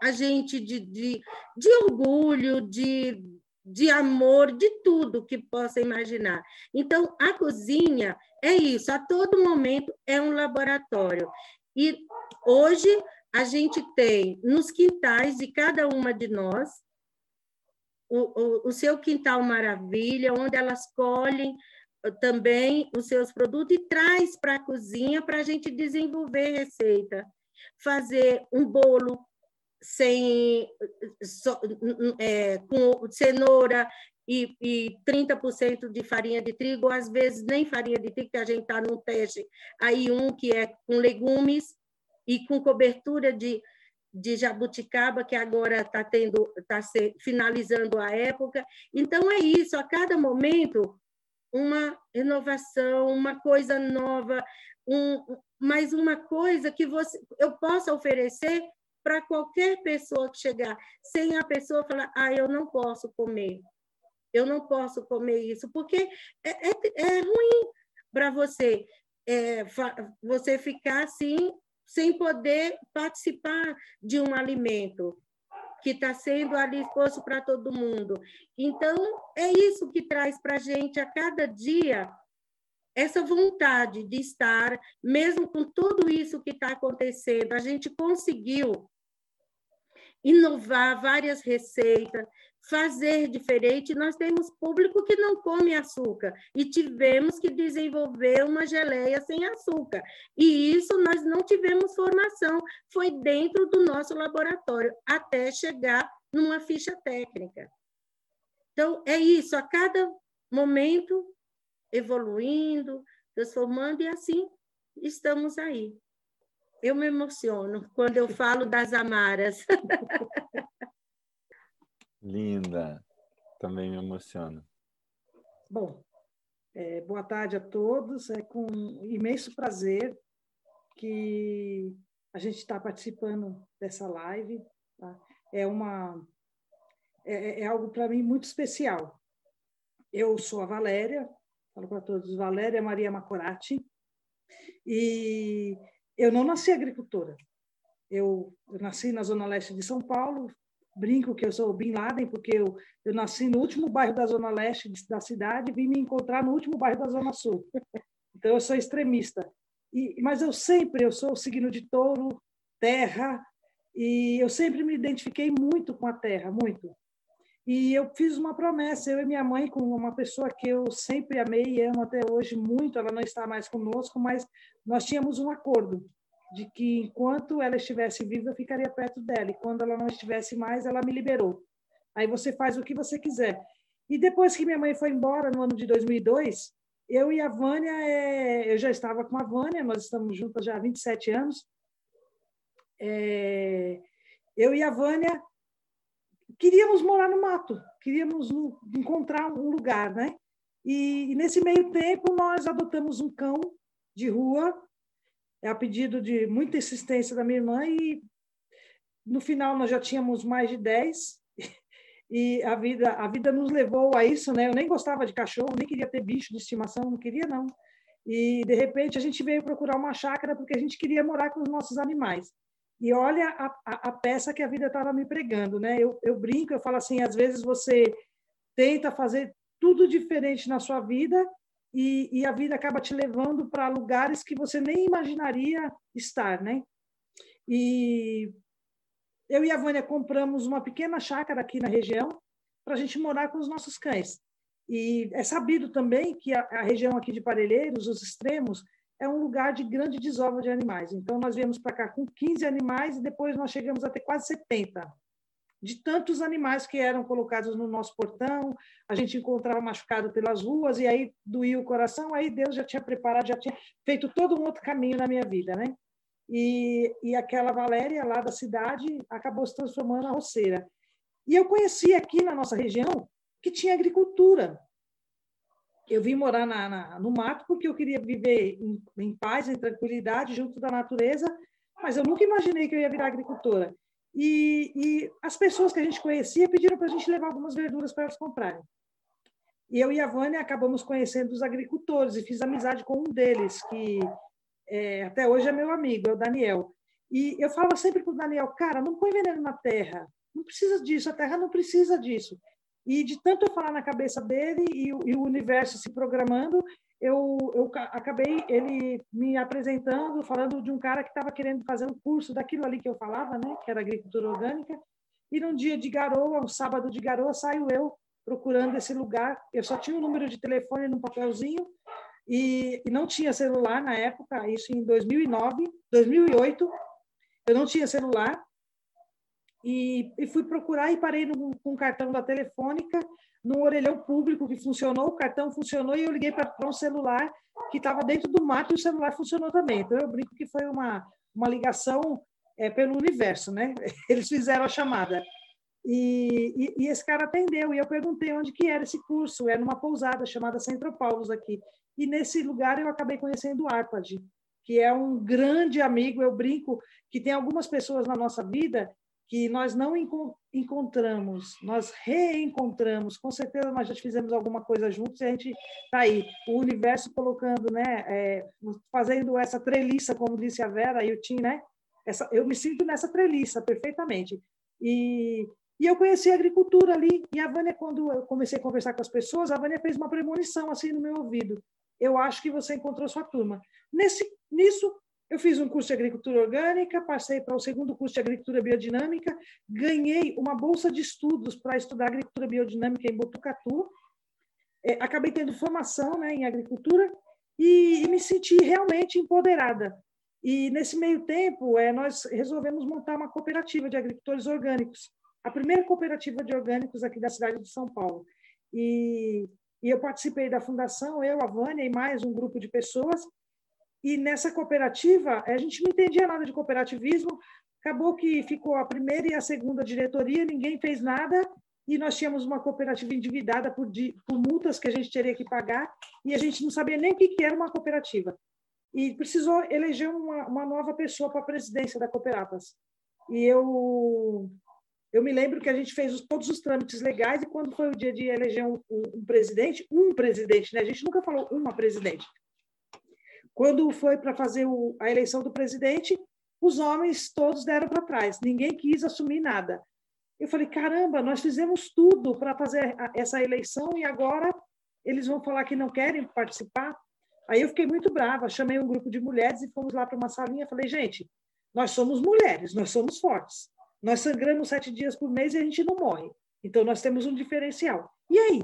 a gente de, de, de orgulho, de, de amor, de tudo que possa imaginar. Então, a cozinha é isso, a todo momento é um laboratório. E hoje a gente tem nos quintais de cada uma de nós o, o, o seu quintal maravilha, onde elas colhem também os seus produtos e traz para a cozinha para a gente desenvolver receita. Fazer um bolo sem é, com cenoura e, e 30% de farinha de trigo, às vezes nem farinha de trigo, que a gente está num teste, aí um que é com legumes e com cobertura de, de jabuticaba, que agora está tendo, está finalizando a época. Então, é isso, a cada momento, uma inovação, uma coisa nova, um, mais uma coisa que você, eu possa oferecer para qualquer pessoa que chegar, sem a pessoa falar, ah, eu não posso comer, eu não posso comer isso, porque é, é, é ruim para você, é, você ficar assim, sem poder participar de um alimento que está sendo ali exposto para todo mundo. Então, é isso que traz para a gente a cada dia essa vontade de estar, mesmo com tudo isso que está acontecendo, a gente conseguiu inovar várias receitas, fazer diferente. Nós temos público que não come açúcar e tivemos que desenvolver uma geleia sem açúcar. E isso nós não tivemos formação, foi dentro do nosso laboratório, até chegar numa ficha técnica. Então, é isso, a cada momento evoluindo, transformando, e assim estamos aí. Eu me emociono quando eu falo das amaras. Linda, também me emociona. Bom, é, boa tarde a todos. É com imenso prazer que a gente está participando dessa live. Tá? É uma é, é algo para mim muito especial. Eu sou a Valéria, falo para todos, Valéria Maria Macorati, e eu não nasci agricultora. Eu, eu, nasci na zona leste de São Paulo, brinco que eu sou Bin Laden, porque eu, eu nasci no último bairro da zona leste da cidade e vim me encontrar no último bairro da zona sul. Então, eu sou extremista. E, mas eu sempre, eu sou o signo de touro, terra, e eu sempre me identifiquei muito com a terra, muito. E eu fiz uma promessa, eu e minha mãe, com uma pessoa que eu sempre amei e amo até hoje muito, ela não está mais conosco, mas nós tínhamos um acordo de que enquanto ela estivesse viva, eu ficaria perto dela, e quando ela não estivesse mais, ela me liberou. Aí você faz o que você quiser. E depois que minha mãe foi embora, no ano de 2002, eu e a Vânia, é, eu já estava com a Vânia, nós estamos juntas já há 27 anos. É, eu e a Vânia queríamos morar no mato, queríamos encontrar um lugar, né? E, e, nesse meio tempo nós adotamos um cão de rua, a pedido de muita insistência da minha irmã e no final nós já tínhamos mais de 10 e a vida a vida nos levou a isso, né? Eu nem gostava de cachorro, nem queria ter bicho de estimação, não queria não. E de repente a gente veio procurar uma chácara porque a gente queria morar com os nossos animais. E olha a, a, a peça que a vida estava me pregando, né? Eu, eu brinco, eu falo assim, às vezes você tenta fazer tudo diferente na sua vida e, e a vida acaba te levando para lugares que você nem imaginaria estar, né? E eu e a Vânia compramos uma pequena chácara aqui na região para a gente morar com os nossos cães. E é sabido também que a, a região aqui de Parelheiros, os extremos, é um lugar de grande desova de animais. Então, nós viemos para cá com 15 animais e depois nós chegamos a ter quase 70. De tantos animais que eram colocados no nosso portão, a gente encontrava machucado pelas ruas e aí doía o coração, aí Deus já tinha preparado, já tinha feito todo um outro caminho na minha vida, né? E, e aquela Valéria lá da cidade acabou se transformando na roceira. E eu conheci aqui na nossa região que tinha agricultura, eu vim morar na, na, no mato porque eu queria viver em, em, paz, em tranquilidade, junto da natureza, mas eu nunca imaginei que eu ia virar agricultora. E, e as pessoas que a gente conhecia pediram para a gente levar algumas verduras para elas comprarem. E eu e a Vânia acabamos conhecendo os agricultores e fiz amizade com um deles, que é, até hoje é meu amigo, é o Daniel. E eu falo sempre para o Daniel, cara, não põe veneno na terra, não precisa disso, a terra não precisa disso. E de tanto falar na cabeça dele e, e o universo se programando, eu, eu acabei ele me apresentando, falando de um cara que estava querendo fazer um curso daquilo ali que eu falava, né, que era agricultura orgânica. E num dia de garoa, um sábado de garoa, saio eu procurando esse lugar. Eu só tinha o um número de telefone no papelzinho e, e, não tinha celular na época, isso em 2009, 2008. Eu não tinha celular e, e fui procurar e parei no, com o cartão da telefônica num orelhão público que funcionou, o cartão funcionou e eu liguei para um celular que estava dentro do mato e o celular funcionou também. Então eu brinco que foi uma, uma ligação é, pelo universo, né? Eles fizeram a chamada. E, e, e, esse cara atendeu e eu perguntei onde que era esse curso. Era numa pousada chamada Centro Paulos aqui. E nesse lugar eu acabei conhecendo o Arpad, que é um grande amigo. Eu brinco que tem algumas pessoas na nossa vida que nós não encontramos, nós reencontramos, com certeza nós já fizemos alguma coisa juntos e a gente está aí, o universo colocando, né, é, fazendo essa treliça, como disse a Vera e o Tim, né, essa, eu me sinto nessa treliça perfeitamente. E, e eu conheci a agricultura ali, e a Vânia, quando eu comecei a conversar com as pessoas, a Vânia fez uma premonição assim no meu ouvido. Eu acho que você encontrou sua turma. Nesse, nisso, eu fiz um curso de agricultura orgânica, passei para o segundo curso de agricultura biodinâmica, ganhei uma bolsa de estudos para estudar agricultura biodinâmica em Botucatu, é, acabei tendo formação né, em agricultura e, e, me senti realmente empoderada. E nesse meio tempo, é, nós resolvemos montar uma cooperativa de agricultores orgânicos, a primeira cooperativa de orgânicos aqui da cidade de São Paulo. E, e eu participei da fundação, eu, a Vânia e mais um grupo de pessoas, e nessa cooperativa, a gente não entendia nada de cooperativismo, acabou que ficou a primeira e a segunda diretoria, ninguém fez nada, e nós tínhamos uma cooperativa endividada por, por multas que a gente teria que pagar, e a gente não sabia nem o que, era uma cooperativa. E precisou eleger uma, uma nova pessoa para a presidência da Cooperapas. E eu, eu me lembro que a gente fez os, todos os trâmites legais, e quando foi o dia de eleger um, um, um presidente, um presidente, né? a gente nunca falou uma presidente, quando foi para fazer o, a eleição do presidente, os homens todos deram para trás, ninguém quis assumir nada. Eu falei: caramba, nós fizemos tudo para fazer a, essa eleição e agora eles vão falar que não querem participar. Aí eu fiquei muito brava, chamei um grupo de mulheres e fomos lá para uma salinha. Falei: gente, nós somos mulheres, nós somos fortes. Nós sangramos sete dias por mês e a gente não morre. Então nós temos um diferencial. E aí?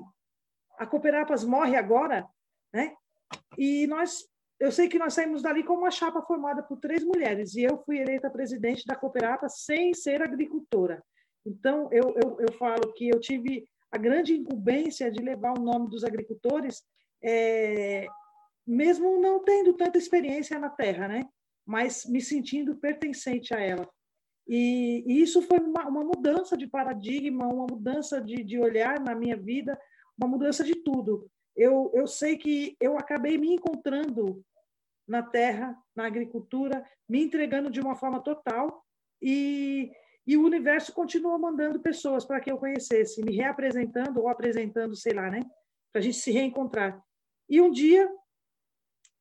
A Cooperapas morre agora, né? E nós eu sei que nós saímos dali com uma chapa formada por três mulheres, e eu fui eleita presidente da Cooperata sem ser agricultora. Então, eu, eu, eu falo que eu tive a grande incumbência de levar o nome dos agricultores, é, mesmo não tendo tanta experiência na terra, né? mas me sentindo pertencente a ela. E, e isso foi uma, uma, mudança de paradigma, uma mudança de, de olhar na minha vida, uma mudança de tudo. Eu, eu sei que eu acabei me encontrando na terra, na agricultura, me entregando de uma forma total e, e o universo continua mandando pessoas para que eu conhecesse, me reapresentando ou apresentando, sei lá, né? Para a gente se reencontrar. E um dia,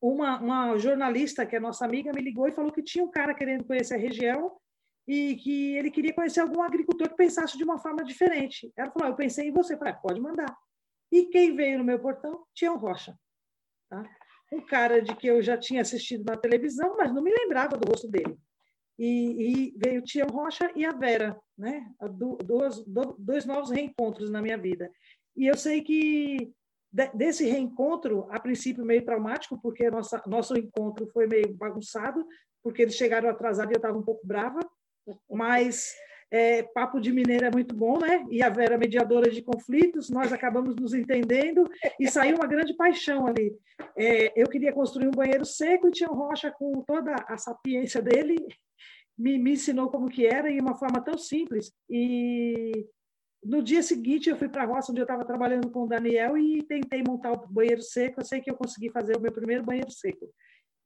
uma, uma jornalista, que é nossa amiga, me ligou e falou que tinha um cara querendo conhecer a região e que ele queria conhecer algum agricultor que pensasse de uma forma diferente. Ela falou: ah, Eu pensei em você. Eu falei: ah, Pode mandar. E quem veio no meu portão? Tião Rocha. Tá? um cara de que eu já tinha assistido na televisão, mas não me lembrava do rosto dele. E, e veio Tião Rocha e a Vera, né? Dois, dois novos reencontros na minha vida. E eu sei que desse reencontro, a princípio meio traumático, porque nossa, nosso encontro foi meio bagunçado, porque eles chegaram atrasados e eu estava um pouco brava, mas é, papo de mineiro é muito bom, né? E a Vera mediadora de conflitos, nós acabamos nos entendendo e saiu uma grande paixão ali. É, eu queria construir um banheiro seco e tinha o Rocha com toda a sapiência dele me, me ensinou como que era e uma forma tão simples. E no dia seguinte eu fui para a roça onde eu estava trabalhando com o Daniel e tentei montar o banheiro seco. Eu sei que eu consegui fazer o meu primeiro banheiro seco.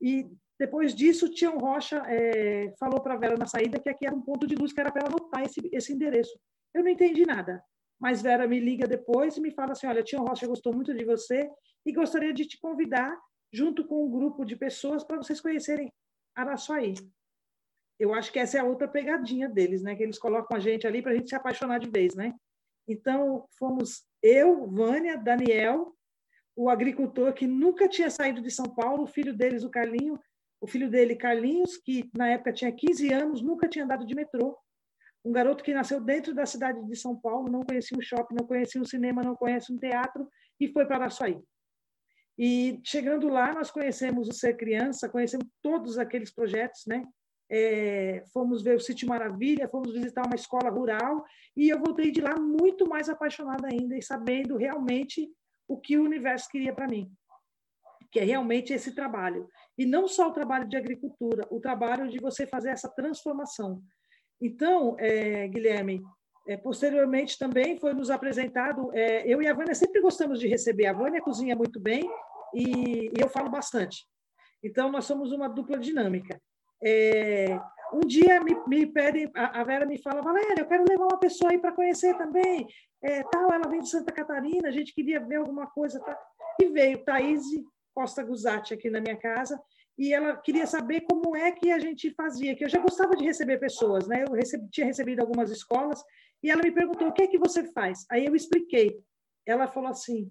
E depois disso, Tião Rocha é, falou para a Vera na saída que aqui era um ponto de luz que era para ela anotar esse, esse endereço. Eu não entendi nada. mas Vera me liga depois e me fala assim: olha, Tia Rocha gostou muito de você e gostaria de te convidar, junto com um grupo de pessoas, para vocês conhecerem Araçuaí. Eu acho que essa é a outra pegadinha deles, né? Que eles colocam a gente ali para a gente se apaixonar de vez, né? Então, fomos eu, Vânia, Daniel, o agricultor que nunca tinha saído de São Paulo, o filho deles, o Carlinho, o filho dele, Carlinhos, que na época tinha 15 anos, nunca tinha andado de metrô. Um garoto que nasceu dentro da cidade de São Paulo, não conhecia um shopping, não conhecia um cinema, não conhecia um teatro, e foi para Araçuaí. E chegando lá, nós conhecemos o Ser Criança, conhecemos todos aqueles projetos, né? É, fomos ver o Sítio Maravilha, fomos visitar uma escola rural, e eu voltei de lá muito mais apaixonada ainda e sabendo realmente o que o universo queria para mim, que é realmente esse trabalho. E não só o trabalho de agricultura, o trabalho de você fazer essa transformação. Então, é, Guilherme, é, posteriormente também foi nos apresentado, é, eu e a Vânia sempre gostamos de receber, a Vânia cozinha muito bem e, e eu falo bastante. Então, nós somos uma dupla dinâmica. É, um dia me, me pedem, a, a, Vera me fala, Valéria, eu quero levar uma pessoa aí para conhecer também, é, tal, ela vem de Santa Catarina, a gente queria ver alguma coisa, tá? e veio Thaís Costa Guzatti aqui na minha casa, e ela queria saber como é que a gente fazia, que eu já gostava de receber pessoas, né? Eu recebi, tinha recebido algumas escolas, e ela me perguntou, o que é que você faz? Aí eu expliquei. Ela falou assim,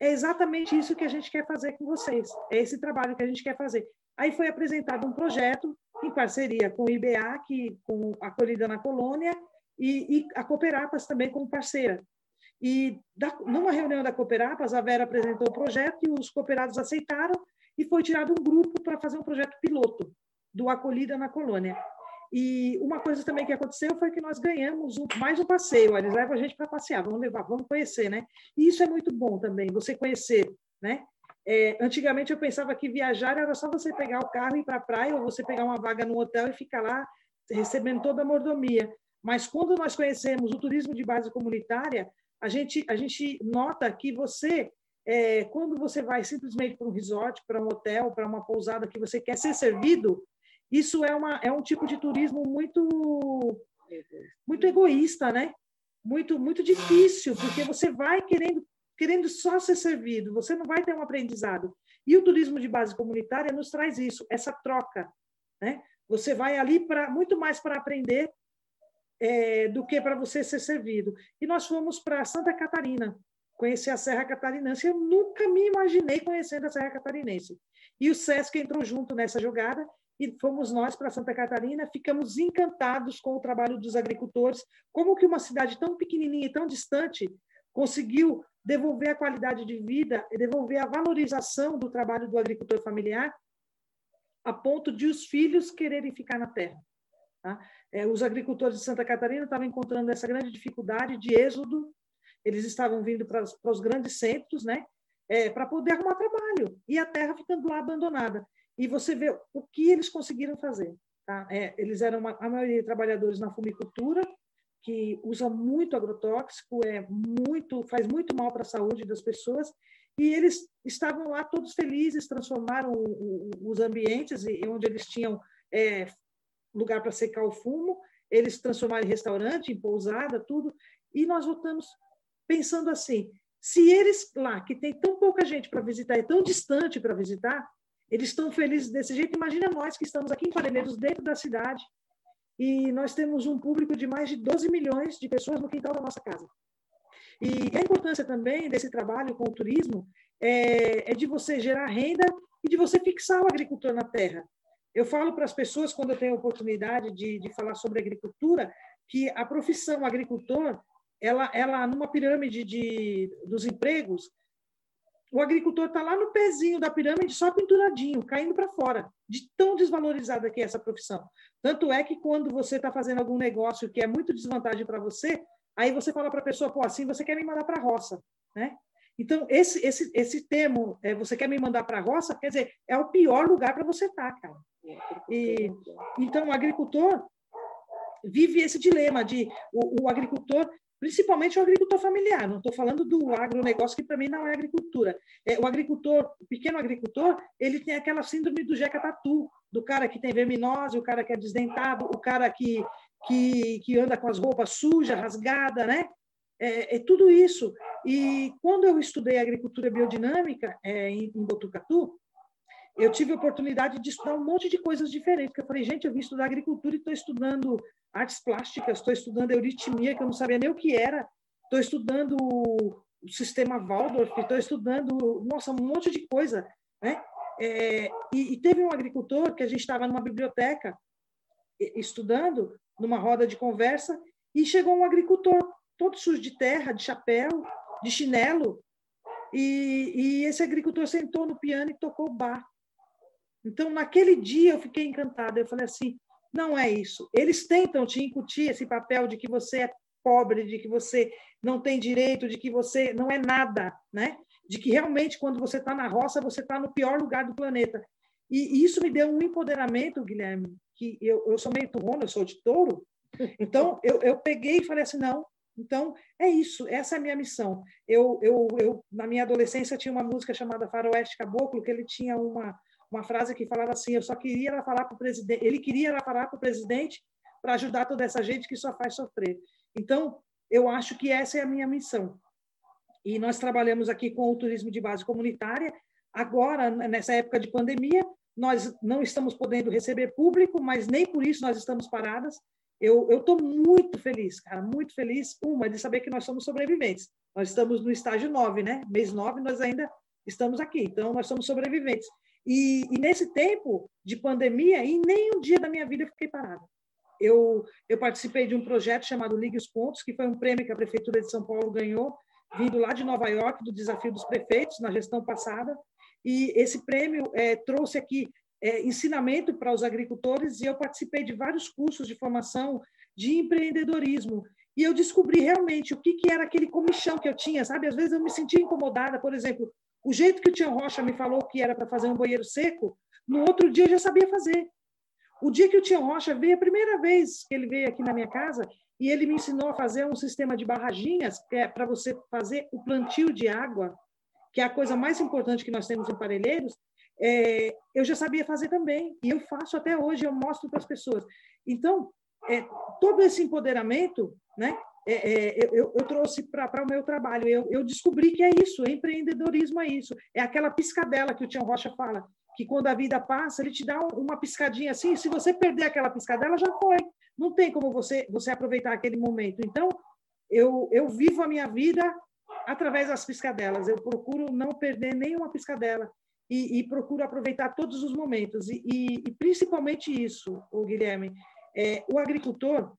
é exatamente isso que a gente quer fazer com vocês, é esse trabalho que a gente quer fazer. Aí foi apresentado um projeto em parceria com o IBA, que, com a Acolhida na Colônia, e, e a Cooperapas também como parceira. E da, numa reunião da Cooperapas, a Vera apresentou o projeto e os cooperados aceitaram e foi tirado um grupo para fazer um projeto piloto do Acolhida na Colônia. E uma coisa também que aconteceu foi que nós ganhamos um, mais um passeio. Eles levam a gente para passear, vamos levar, vamos conhecer, né? E isso é muito bom também, você conhecer, né? É, antigamente eu pensava que viajar era só você pegar o carro e ir para a praia ou você pegar uma vaga no hotel e ficar lá recebendo toda a mordomia. Mas quando nós conhecemos o turismo de base comunitária, a gente, a gente nota que você, é, quando você vai simplesmente para um resort, para um hotel, para uma pousada que você quer ser servido, isso é, uma, é um tipo de turismo muito, muito egoísta, né? Muito, muito difícil, porque você vai querendo, querendo só ser servido, você não vai ter um aprendizado. E o turismo de base comunitária nos traz isso, essa troca, né? Você vai ali para muito mais para aprender é, do que para você ser servido. E nós fomos para Santa Catarina, conhecer a Serra Catarinense. Eu nunca me imaginei conhecendo a Serra Catarinense. E o SESC entrou junto nessa jogada e fomos nós para Santa Catarina, ficamos encantados com o trabalho dos agricultores, como que uma cidade tão pequenininha e tão distante conseguiu devolver a qualidade de vida e devolver a valorização do trabalho do agricultor familiar a ponto de os filhos quererem ficar na terra. Tá? É, os agricultores de Santa Catarina estavam encontrando essa grande dificuldade de êxodo, eles estavam vindo para, os grandes centros, né, é, para poder arrumar trabalho, e a terra ficando lá abandonada. E você vê o que eles conseguiram fazer. Tá? É, eles eram, uma, a maioria, trabalhadores na fumicultura, que usa muito agrotóxico, é muito, faz muito mal para a saúde das pessoas, e eles estavam lá todos felizes, transformaram o, o, os ambientes onde eles tinham é, lugar para secar o fumo, eles transformaram em restaurante, em pousada, tudo. E nós voltamos pensando assim: se eles lá, que tem tão pouca gente para visitar, é tão distante para visitar, eles estão felizes desse jeito, imagina nós que estamos aqui em Parelheiros, dentro da cidade, e nós temos um público de mais de 12 milhões de pessoas no quintal da nossa casa. E a importância também desse trabalho com o turismo é, é de você gerar renda e de você fixar o agricultor na terra. Eu falo para as pessoas, quando eu tenho a oportunidade de, de falar sobre agricultura, que a profissão agricultor, ela, ela numa pirâmide de, dos empregos, o agricultor está lá no pezinho da pirâmide, só pinturadinho, caindo para fora, de tão desvalorizada que é essa profissão. Tanto é que quando você está fazendo algum negócio que é muito desvantagem para você, aí você fala para a pessoa, pô, assim você quer me mandar para a roça, né? Então, esse, esse, esse termo, é, você quer me mandar para a roça, quer dizer, é o pior lugar para você estar, tá, cara. E, então, o agricultor vive esse dilema de o, o agricultor, principalmente o agricultor familiar, não estou falando do agronegócio, que para mim não é agricultura. É, o agricultor, o pequeno agricultor, ele tem aquela síndrome do jeca tatu, do cara que tem verminose, o cara que é desdentado, o cara que, que, que anda com as roupas sujas, rasgadas, né? É, é, tudo isso. E quando eu estudei agricultura biodinâmica é, em, em Botucatu, eu tive a oportunidade de estudar um monte de coisas diferentes. eu falei, gente, eu vim estudar agricultura e estou estudando artes plásticas, estou estudando euritmia, que eu não sabia nem o que era, estou estudando o sistema Waldorf, estou estudando, nossa, um monte de coisa. Né? É, e, e, teve um agricultor que a gente estava numa biblioteca estudando, numa roda de conversa, e chegou um agricultor todo sujo de terra, de chapéu, de chinelo, e, e esse agricultor sentou no piano e tocou bar. Então, naquele dia, eu fiquei encantada. Eu falei assim: não é isso. Eles tentam te incutir esse papel de que você é pobre, de que você não tem direito, de que você não é nada, né? De que realmente, quando você está na roça, você está no pior lugar do planeta. E isso me deu um empoderamento, Guilherme, que eu, eu sou meio turrona, eu sou de touro. Então, eu, eu peguei e falei assim: não, então, é isso, essa é a minha missão. Eu, eu, eu, na minha adolescência, tinha uma música chamada Faroeste Caboclo, que ele tinha uma, uma frase que falava assim: eu só queria falar para o presidente, ele queria falar para o presidente para ajudar toda essa gente que só faz sofrer. Então, eu acho que essa é a minha missão. E nós trabalhamos aqui com o turismo de base comunitária. Agora, nessa época de pandemia, nós não estamos podendo receber público, mas nem por isso nós estamos paradas. Eu estou muito feliz, cara, muito feliz, uma, de saber que nós somos sobreviventes. Nós estamos no estágio 9, né? Mês 9, nós ainda estamos aqui, então nós somos sobreviventes. E, e, nesse tempo de pandemia, em nenhum dia da minha vida eu fiquei parada. Eu, eu participei de um projeto chamado Ligue os Pontos, que foi um prêmio que a Prefeitura de São Paulo ganhou, vindo lá de Nova York, do Desafio dos Prefeitos, na gestão passada. E esse prêmio é, trouxe aqui é, ensinamento para os agricultores, e eu participei de vários cursos de formação de empreendedorismo. E eu descobri realmente o que, que era aquele comichão que eu tinha, sabe? Às vezes eu me sentia incomodada, por exemplo, o jeito que o Tião Rocha me falou que era para fazer um banheiro seco, no outro dia eu já sabia fazer. O dia que o Tião Rocha veio, a primeira vez que ele veio aqui na minha casa, e ele me ensinou a fazer um sistema de barraginhas que é para você fazer o plantio de água, que é a coisa mais importante que nós temos em Parelheiros, é, eu já sabia fazer também, e eu faço até hoje, eu mostro para as pessoas. Então, é, todo esse empoderamento, né, é, é, eu, eu, trouxe para o meu trabalho. Eu, eu, descobri que é isso, empreendedorismo é isso. É aquela piscadela que o Tião Rocha fala, que quando a vida passa, ele te dá uma piscadinha assim, se você perder aquela piscadela, já foi. Não tem como você, você aproveitar aquele momento. Então, eu, eu vivo a minha vida através das piscadelas. Eu procuro não perder nenhuma piscadela e, e procuro aproveitar todos os momentos. E, e, e principalmente isso, o Guilherme, é, o agricultor,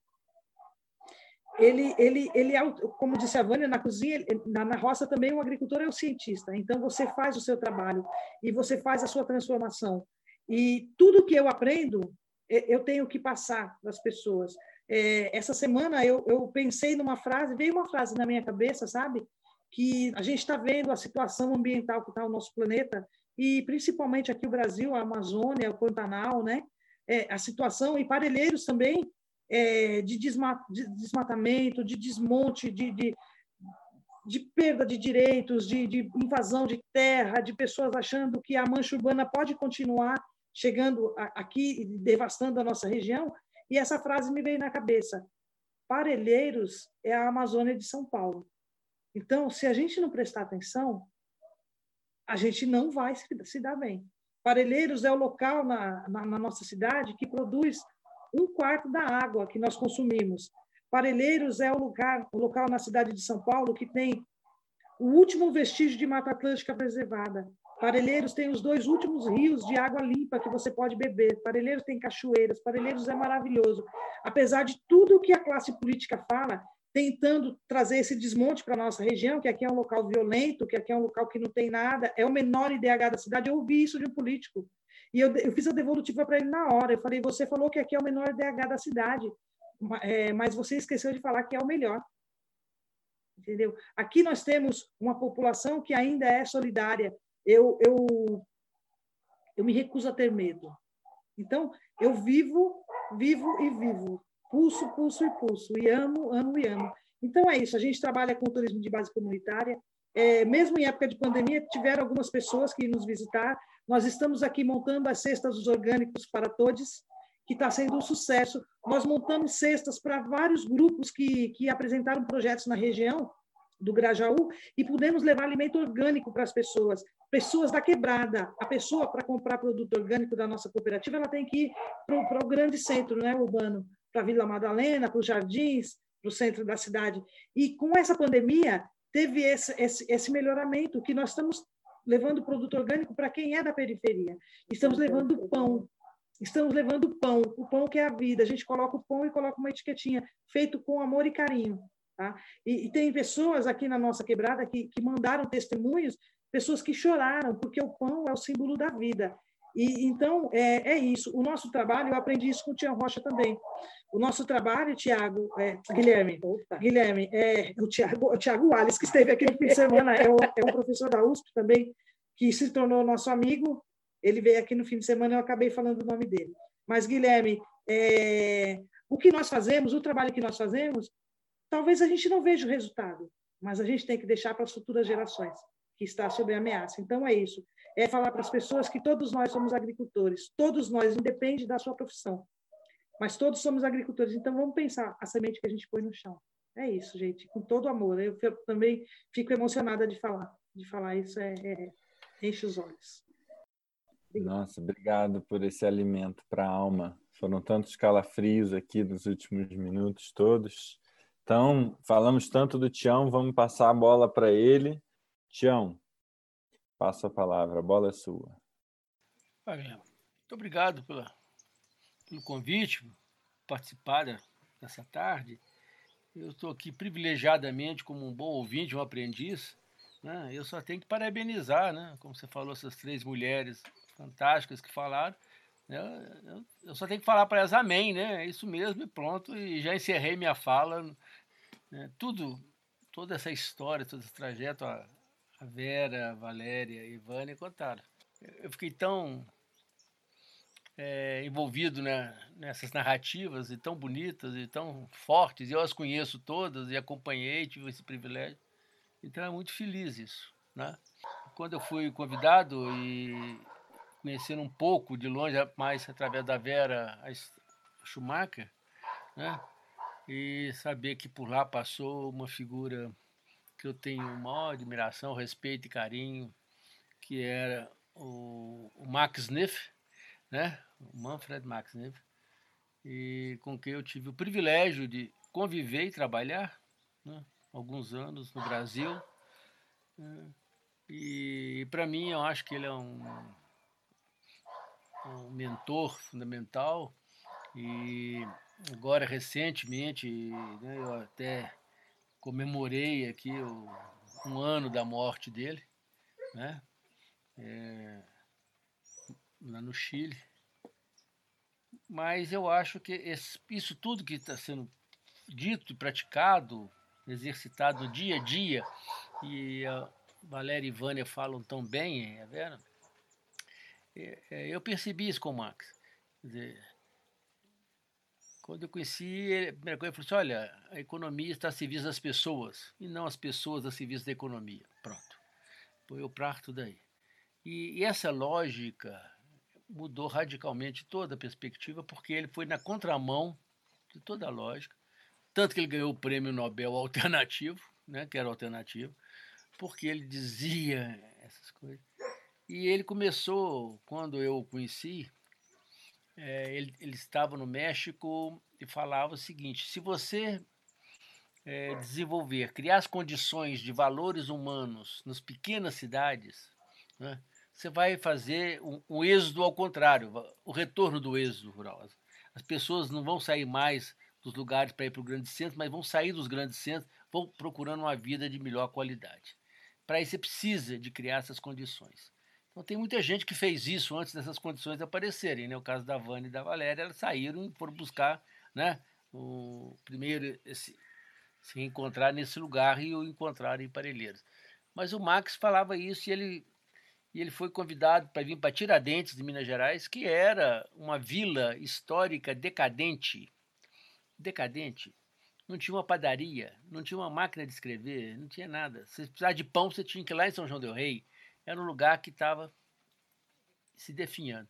ele, ele, ele é, como disse a Vânia, na cozinha, na, na roça também o agricultor é o cientista. Então, você faz o seu trabalho e você faz a sua transformação. E tudo que eu aprendo, eu tenho que passar para as pessoas. É, essa semana eu, eu pensei numa frase, veio uma frase na minha cabeça, sabe? Que a gente está vendo a situação ambiental que está o nosso planeta, e principalmente aqui o Brasil, a Amazônia, o Pantanal, né? É, a situação, e Parelheiros também, é, de, de, desmatamento, de desmonte, de, de, de perda de direitos, de, de, invasão de terra, de pessoas achando que a mancha urbana pode continuar chegando aqui e devastando a nossa região. E essa frase me veio na cabeça: Parelheiros é a Amazônia de São Paulo. Então, se a gente não prestar atenção, a gente não vai se, dar bem. Parelheiros é o local na, na, na nossa cidade que produz um quarto da água que nós consumimos. Parelheiros é o lugar, o local na cidade de São Paulo que tem o último vestígio de Mata Atlântica preservada. Parelheiros tem os dois últimos rios de água limpa que você pode beber. Parelheiros tem cachoeiras. Parelheiros é maravilhoso. Apesar de tudo que a classe política fala, tentando trazer esse desmonte para a nossa região, que aqui é um local violento, que aqui é um local que não tem nada, é o menor IDH da cidade. Eu ouvi isso de um político. E eu, eu fiz a devolutiva para ele na hora. Eu falei: você falou que aqui é o menor IDH da cidade, é, mas você esqueceu de falar que é o melhor. Entendeu? Aqui nós temos uma população que ainda é solidária. Eu, eu, eu me recuso a ter medo. Então, eu vivo, vivo e vivo pulso, pulso e pulso, e amo, amo e amo. Então é isso, a gente trabalha com turismo de base comunitária, é, mesmo em época de pandemia, tiveram algumas pessoas que nos visitar. Nós estamos aqui montando as cestas dos orgânicos para todos, que está sendo um sucesso. Nós montamos cestas para vários grupos que, que apresentaram projetos na região do Grajaú e pudemos levar alimento orgânico para as pessoas. Pessoas da quebrada. A pessoa, para comprar produto orgânico da nossa cooperativa, ela tem que ir para o grande centro né, urbano, para a Vila Madalena, para os jardins, para o centro da cidade. E com essa pandemia, teve esse, esse, esse melhoramento que nós estamos levando produto orgânico para quem é da periferia. Estamos levando pão. Estamos levando pão, o pão que é a vida. A gente coloca o pão e coloca uma etiquetinha, feito com amor e carinho. Tá? E, e tem pessoas aqui na nossa quebrada que, que mandaram testemunhos, pessoas que choraram, porque o pão é o símbolo da vida. E então é, é isso. O nosso trabalho, eu aprendi isso com o Tiago Rocha também. O nosso trabalho, Tiago, é, Guilherme, Opa. Guilherme, é o Tiago, o Tiago Wallace que esteve aqui no fim de semana, é, o, é um professor da USP também que se tornou nosso amigo. Ele veio aqui no fim de semana, eu acabei falando o nome dele. Mas Guilherme, é, o que nós fazemos, o trabalho que nós fazemos, talvez a gente não veja o resultado, mas a gente tem que deixar para as futuras gerações que está sob ameaça. Então é isso é falar para as pessoas que todos nós somos agricultores, todos nós, independe da sua profissão, mas todos somos agricultores. Então vamos pensar a semente que a gente põe no chão. É isso, gente, com todo amor. Eu, também fico emocionada de falar, de falar isso é, é enche os olhos. Nossa, obrigado por esse alimento para a alma. Foram tantos calafrios aqui nos últimos minutos todos. Então, falamos tanto do Tião, vamos passar a bola para ele. Tião, Passo a palavra, a bola é sua. Muito obrigado pela, pelo convite, participar dessa tarde. Eu estou aqui privilegiadamente como um bom ouvinte, um aprendiz. Né? Eu só tenho que parabenizar, né? como você falou, essas três mulheres fantásticas que falaram. Eu, eu só tenho que falar para elas amém, né? É isso mesmo e pronto. E já encerrei minha fala. Né? Tudo, toda essa história, todo esse trajeto, a Vera, a Valéria a Ivânia contaram. Eu fiquei tão é, envolvido né, nessas narrativas e tão bonitas e tão fortes, e eu as conheço todas e acompanhei, tive esse privilégio. Então é muito feliz isso. Né? Quando eu fui convidado e conhecendo um pouco de longe, mais através da Vera a Schumacher, né? e saber que por lá passou uma figura que eu tenho maior admiração, respeito e carinho, que era o, o Max Sniff, né? o Manfred Max Sniff, e com quem eu tive o privilégio de conviver e trabalhar né? alguns anos no Brasil. Né? E, e para mim, eu acho que ele é um, um mentor fundamental. E agora, recentemente, né, eu até comemorei aqui o, um ano da morte dele, né? É, lá no Chile. Mas eu acho que esse, isso tudo que está sendo dito praticado, exercitado dia a dia, e a Valéria e Vânia falam tão bem, é Vera, é, é, eu percebi isso com o Max. Quer dizer, quando eu conheci ele, a primeira coisa, ele falou assim, olha, a economia está a serviço das pessoas, e não as pessoas a serviço da economia. Pronto. Põe o prato daí. E, e essa lógica mudou radicalmente toda a perspectiva, porque ele foi na contramão de toda a lógica, tanto que ele ganhou o prêmio Nobel alternativo, né, que era alternativo, porque ele dizia essas coisas. E ele começou, quando eu o conheci, é, ele, ele, estava no México e falava o seguinte: se você é, desenvolver, criar as condições de valores humanos nas pequenas cidades, né, você vai fazer um, um, êxodo ao contrário, o retorno do êxodo rural. As pessoas não vão sair mais dos lugares para ir para o grande centro, mas vão sair dos grandes centros, vão procurando uma vida de melhor qualidade. Para isso, você precisa de criar essas condições. Então tem muita gente que fez isso antes dessas condições aparecerem, né? O caso da Vânia e da Valéria, elas saíram e foram buscar, né? O primeiro esse, se encontrar nesse lugar e o encontrar em Parelheiros. Mas o Max falava isso e ele e ele foi convidado para vir para Tiradentes, de Minas Gerais, que era uma vila histórica decadente. Decadente. Não tinha uma padaria, não tinha uma máquina de escrever, não tinha nada. Se precisar de pão, você tinha que ir lá em São João del Rei era um lugar que estava se definhando.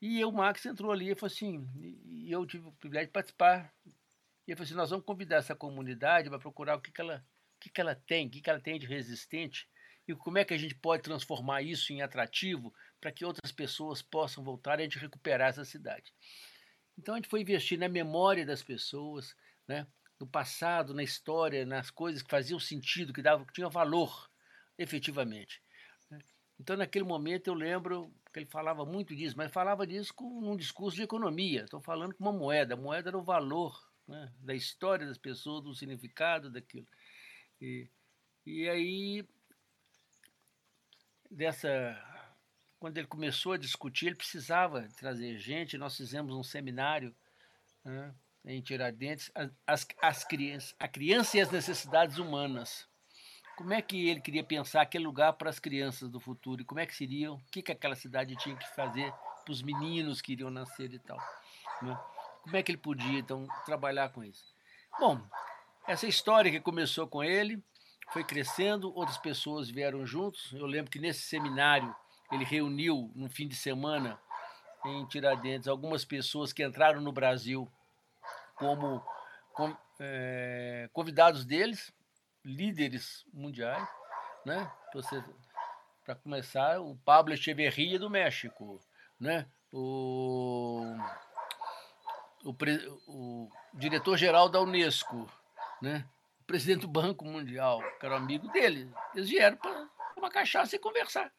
E o Max entrou ali e falou assim, e eu tive o privilégio de participar. E ele falou assim, nós vamos convidar essa comunidade para procurar o que, que, ela, o que, que ela tem, o que, que ela tem de resistente e como é que a gente pode transformar isso em atrativo para que outras pessoas possam voltar e a gente recuperar essa cidade. Então a gente foi investir na memória das pessoas, né? no passado, na história, nas coisas que faziam sentido, que davam, que tinham valor, efetivamente. Então, naquele momento, eu lembro que ele falava muito disso, mas falava disso com um discurso de economia. Estou falando com uma moeda. A moeda era o valor né, da história das pessoas, do significado daquilo. E, e aí, dessa. Quando ele começou a discutir, ele precisava trazer gente. Nós fizemos um seminário né, em Tiradentes, as, as crianças, a criança e as necessidades humanas. Como é que ele queria pensar aquele lugar para as crianças do futuro? E como é que seriam? O que, que aquela cidade tinha que fazer para os meninos que iriam nascer e tal? Né? Como é que ele podia, então, trabalhar com isso? Bom, essa história que começou com ele foi crescendo, outras pessoas vieram juntos. Eu lembro que nesse seminário ele reuniu, no fim de semana, em Tiradentes, algumas pessoas que entraram no Brasil como com, é, convidados deles, líderes mundiais, né? Para começar, o Pablo Echeverria do México, né? O, o, o diretor-geral da Unesco, né? O presidente do Banco Mundial, que era amigo dele. Eles vieram para uma cachaça e conversar.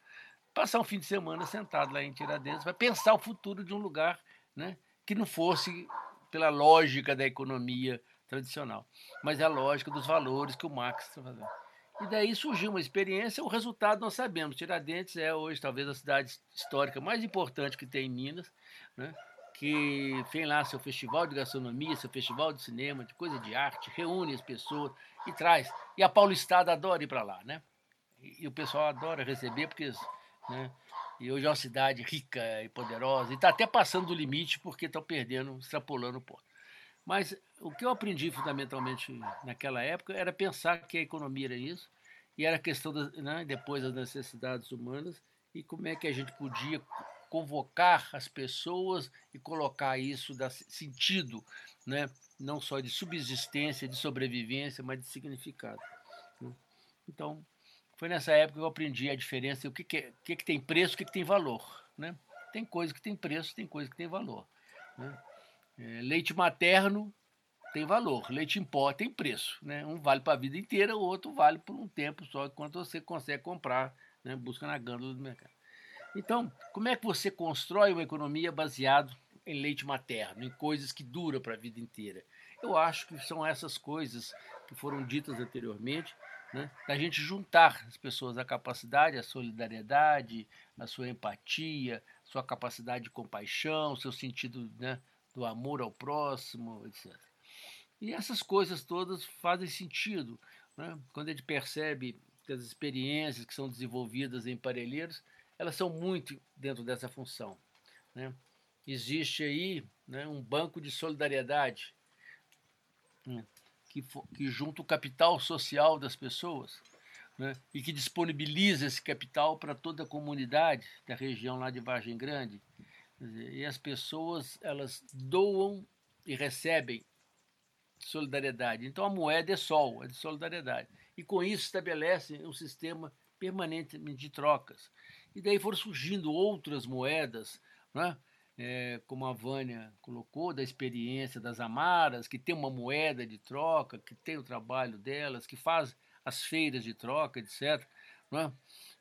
Passar um fim de semana sentado lá em Tiradentes, para pensar o futuro de um lugar né? que não fosse pela lógica da economia tradicional, mas é a lógica dos valores que o Marx está fazendo. E daí surgiu uma experiência, o resultado nós sabemos. Tiradentes é hoje talvez a cidade histórica mais importante que tem em Minas, né? que tem lá seu festival de gastronomia, seu festival de cinema, de coisa de arte, reúne as pessoas e traz. E a paulistada adora ir para lá, né? E, e, o pessoal adora receber, porque né? e hoje é uma cidade rica e poderosa, e está até passando do limite porque estão perdendo, extrapolando o ponto. Mas o que eu aprendi fundamentalmente naquela época era pensar que a economia era isso, e era a questão, das, né, depois das necessidades humanas, e como é que a gente podia convocar as pessoas e colocar isso dar sentido, né, não só de subsistência, de sobrevivência, mas de significado. Né. Então, foi nessa época que eu aprendi a diferença, o que, que, é, que, que tem preço, o que, que tem valor. Né? Tem coisa que tem preço, tem coisa que tem valor. Né? É, leite materno tem valor, leite em pó tem preço. Né? Um vale para a vida inteira, o outro vale por um tempo só, enquanto você consegue comprar, né? busca na gândula do mercado. Então, como é que você constrói uma economia baseada em leite materno, em coisas que duram para a vida inteira? Eu acho que são essas coisas que foram ditas anteriormente, né? da gente juntar as pessoas à capacidade, à solidariedade, à sua empatia, sua capacidade de compaixão, seu sentido né, do amor ao próximo, etc. E essas coisas todas fazem sentido. Né? Quando a gente percebe que as experiências que são desenvolvidas em parelheiros, elas são muito dentro dessa função. Né? Existe aí né, um banco de solidariedade né, que, que junta o capital social das pessoas né, e que disponibiliza esse capital para toda a comunidade da região lá de Vargem Grande e as pessoas elas doam e recebem solidariedade. Então a moeda é sol, é de solidariedade. E com isso estabelece um sistema permanente de trocas. E daí foram surgindo outras moedas, né? É, como a Vânia colocou, da experiência das Amaras, que tem uma moeda de troca, que tem o trabalho delas, que faz as feiras de troca, etc. Né?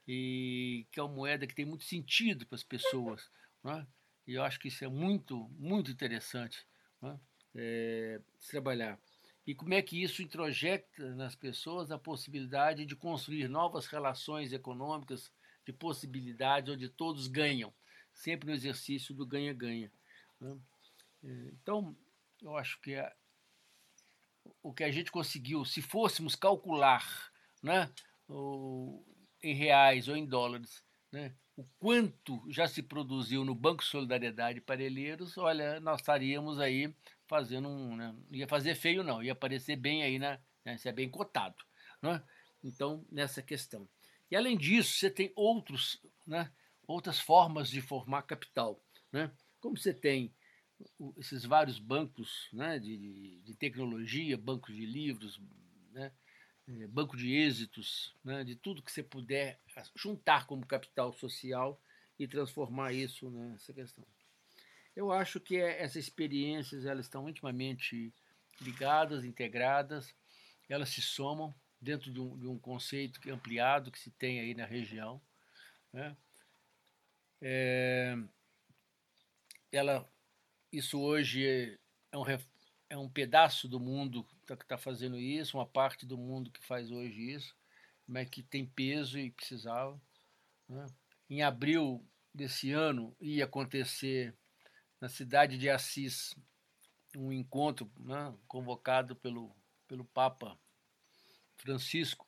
E que é uma moeda que tem muito sentido para as pessoas. Né? E eu acho que isso é muito, muito interessante né? é, se trabalhar. E como é que isso introjeta nas pessoas a possibilidade de construir novas relações econômicas, de possibilidades onde todos ganham, sempre no exercício do ganha-ganha. Né? É, então, eu acho que é o que a gente conseguiu, se fôssemos calcular né, o, em reais ou em dólares, né, o quanto já se produziu no Banco Solidariedade Parelheiros, olha, nós estaríamos aí fazendo um. Né, ia fazer feio, não, ia aparecer bem aí, né, ser bem cotado. Né? Então, nessa questão. E além disso, você tem outros, né, outras formas de formar capital. Né? como você tem esses vários bancos né, de, de tecnologia, bancos de livros, né, é, banco de êxitos, né, de tudo que você puder juntar como capital social e transformar isso nessa questão. Eu acho que é, essas experiências elas estão intimamente ligadas, integradas, elas se somam dentro de um, de um conceito é ampliado que se tem aí na região. Né? É, ela, isso hoje é um, é um pedaço do mundo que está fazendo isso, uma parte do mundo que faz hoje isso, mas que tem peso e precisava. Né? Em abril desse ano ia acontecer na cidade de Assis um encontro né, convocado pelo, pelo Papa Francisco,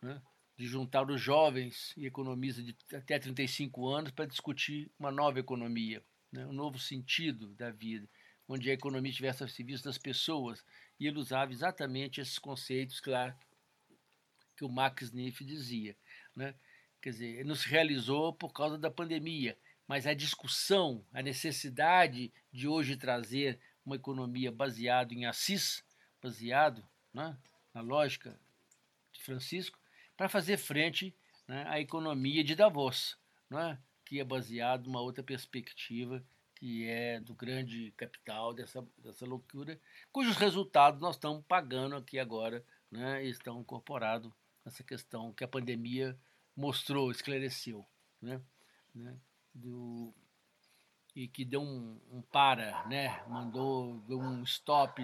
né, de juntar os jovens e economistas de até 35 anos para discutir uma nova economia, né, um novo sentido da vida, onde a economia tivesse a serviço das pessoas. E ele usava exatamente esses conceitos claro, que o Max Sniff dizia. Né? Quer dizer, não se realizou por causa da pandemia, mas a discussão, a necessidade de hoje trazer uma economia baseada em Assis, baseado né, na lógica de Francisco, para fazer frente né, à economia de Davos, né, que é baseado numa outra perspectiva, que é do grande capital dessa, dessa loucura, cujos resultados nós estamos pagando aqui agora, né, e estão incorporados nessa questão que a pandemia mostrou, esclareceu. Né, né, do, e que deu um, um, para, né? mandou deu um stop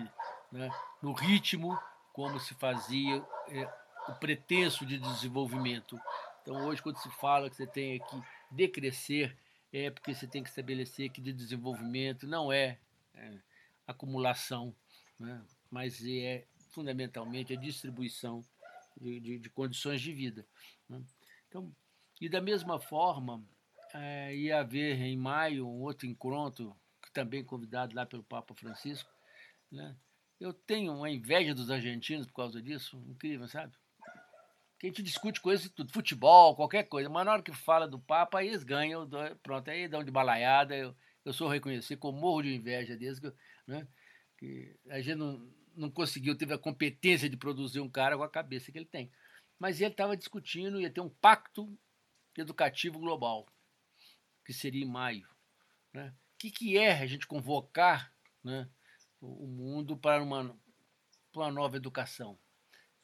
né? no ritmo como se fazia é, o pretenso de desenvolvimento. Então, hoje, quando se fala que você tem que decrescer, é porque você tem que estabelecer que de desenvolvimento não é, é acumulação, né? mas é fundamentalmente a distribuição de, de, de condições de vida. Né? Então, e da mesma forma, é, ia haver em maio um outro encontro, também convidado lá pelo Papa Francisco. Né? Eu tenho uma inveja dos argentinos por causa disso, incrível, sabe? Que a gente discute coisas tudo, futebol, qualquer coisa, mas na hora que fala do Papa, aí eles ganham, pronto, aí dão de balaiada, eu, eu sou reconhecido, com morro de inveja deles, né? que a gente não, não conseguiu, teve a competência de produzir um cara com a cabeça que ele tem. Mas ele estava discutindo, ia ter um pacto educativo global que seria em maio. Né? O que, que é a gente convocar né, o mundo para uma, para uma nova educação?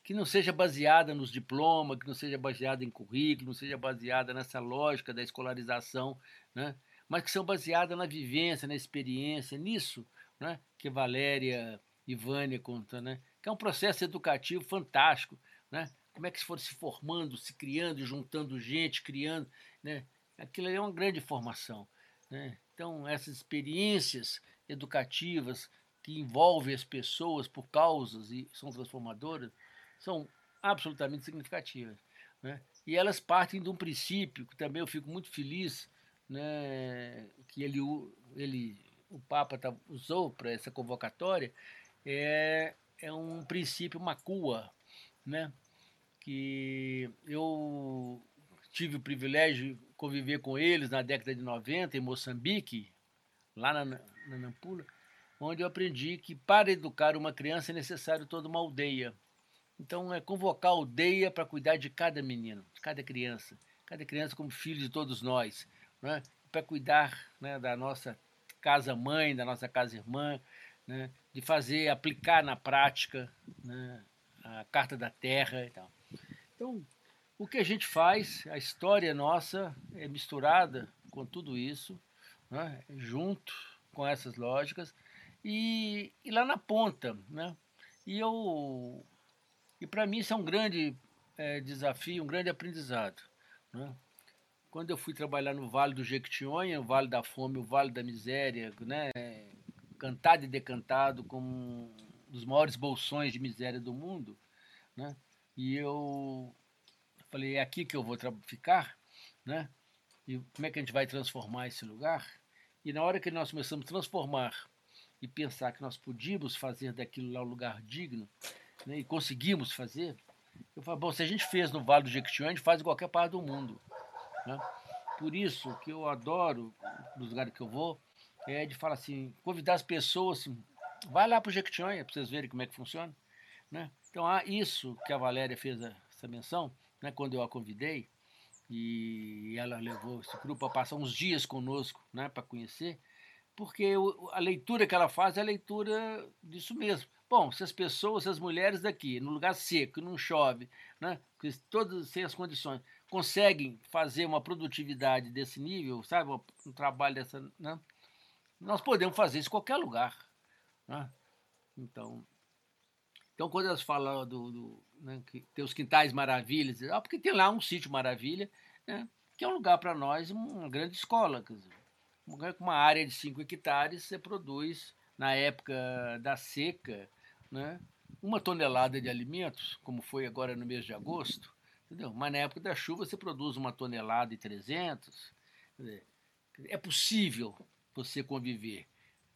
Que não seja baseada nos diplomas, que não seja baseada em currículo, não seja baseada nessa lógica da escolarização, né? mas que são baseadas na vivência, na experiência, nisso né? que Valéria e Vânia contam, né? que é um processo educativo fantástico. Né? Como é que se for se formando, se criando, juntando gente, criando, né? aquilo é uma grande formação. Né? Então, essas experiências educativas que envolvem as pessoas por causas e são transformadoras são absolutamente significativas. Né? E elas partem de um princípio que também eu fico muito feliz né, que ele, ele, o Papa tá, usou para essa convocatória, é, é um princípio macua, né? que eu tive o privilégio de conviver com eles na década de 90 em Moçambique, lá na, na Nampula, onde eu aprendi que para educar uma criança é necessário toda uma aldeia. Então é convocar a aldeia para cuidar de cada menino, de cada criança, cada criança como filho de todos nós, né? para cuidar né, da nossa casa mãe, da nossa casa irmã, né? de fazer aplicar na prática né, a carta da terra e tal. Então o que a gente faz, a história nossa é misturada com tudo isso, né? junto com essas lógicas, e, e lá na ponta. Né? E, eu, e para mim isso é um grande é, desafio, um grande aprendizado. Né? Quando eu fui trabalhar no Vale do Jequitinhonha, o Vale da Fome, o Vale da Miséria, né? cantado e decantado como um dos maiores bolsões de miséria do mundo, né? e eu Falei, é aqui que eu vou ficar, né? E como é que a gente vai transformar esse lugar? E na hora que nós começamos a transformar e pensar que nós podíamos fazer daquilo lá um lugar digno, né? e conseguimos fazer, eu falei, bom, se a gente fez no Vale do Jequitinhonha, a gente faz em qualquer parte do mundo. Né? Por isso que eu adoro, nos lugares que eu vou, é de falar assim, convidar as pessoas, assim, vai lá para o Jequitinhonha para vocês verem como é que funciona. Né? Então, há isso que a Valéria fez essa menção, né, quando eu a convidei, e ela levou esse grupo a passar uns dias conosco né, para conhecer, porque a leitura que ela faz é a leitura disso mesmo. Bom, se as pessoas, se as mulheres daqui, no lugar seco, não chove, né, todas sem as condições, conseguem fazer uma produtividade desse nível, sabe, um trabalho dessa, né, nós podemos fazer isso em qualquer lugar. Né? Então, então, quando elas falam do, do né, que tem os quintais maravilhas, ah, porque tem lá um sítio maravilha, né, que é um lugar para nós, uma grande escola. Quer dizer, uma área de 5 hectares, você produz, na época da seca, né, uma tonelada de alimentos, como foi agora no mês de agosto, entendeu? mas na época da chuva você produz uma tonelada e 300. Dizer, é possível você conviver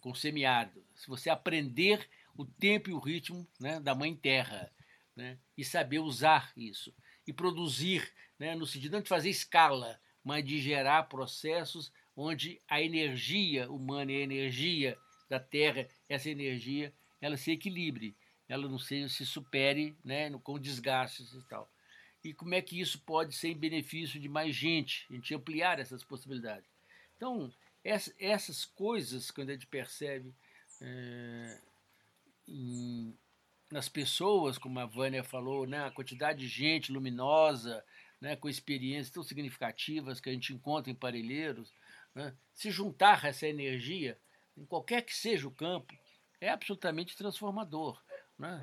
com semiárido, se você aprender o tempo e o ritmo né, da mãe terra né, e saber usar isso e produzir, né, no sentido não de fazer escala, mas de gerar processos onde a energia humana e a energia da terra, essa energia, ela se equilibre, ela não se, se supere né, com desgastes e tal. E como é que isso pode ser em benefício de mais gente, a gente ampliar essas possibilidades. Então, essa, essas coisas, quando a gente percebe é, em, nas pessoas, como a Vânia falou, né, a quantidade de gente luminosa, né, com experiências tão significativas que a gente encontra em Parelheiros, né, se juntar essa energia, em qualquer que seja o campo, é absolutamente transformador. Né?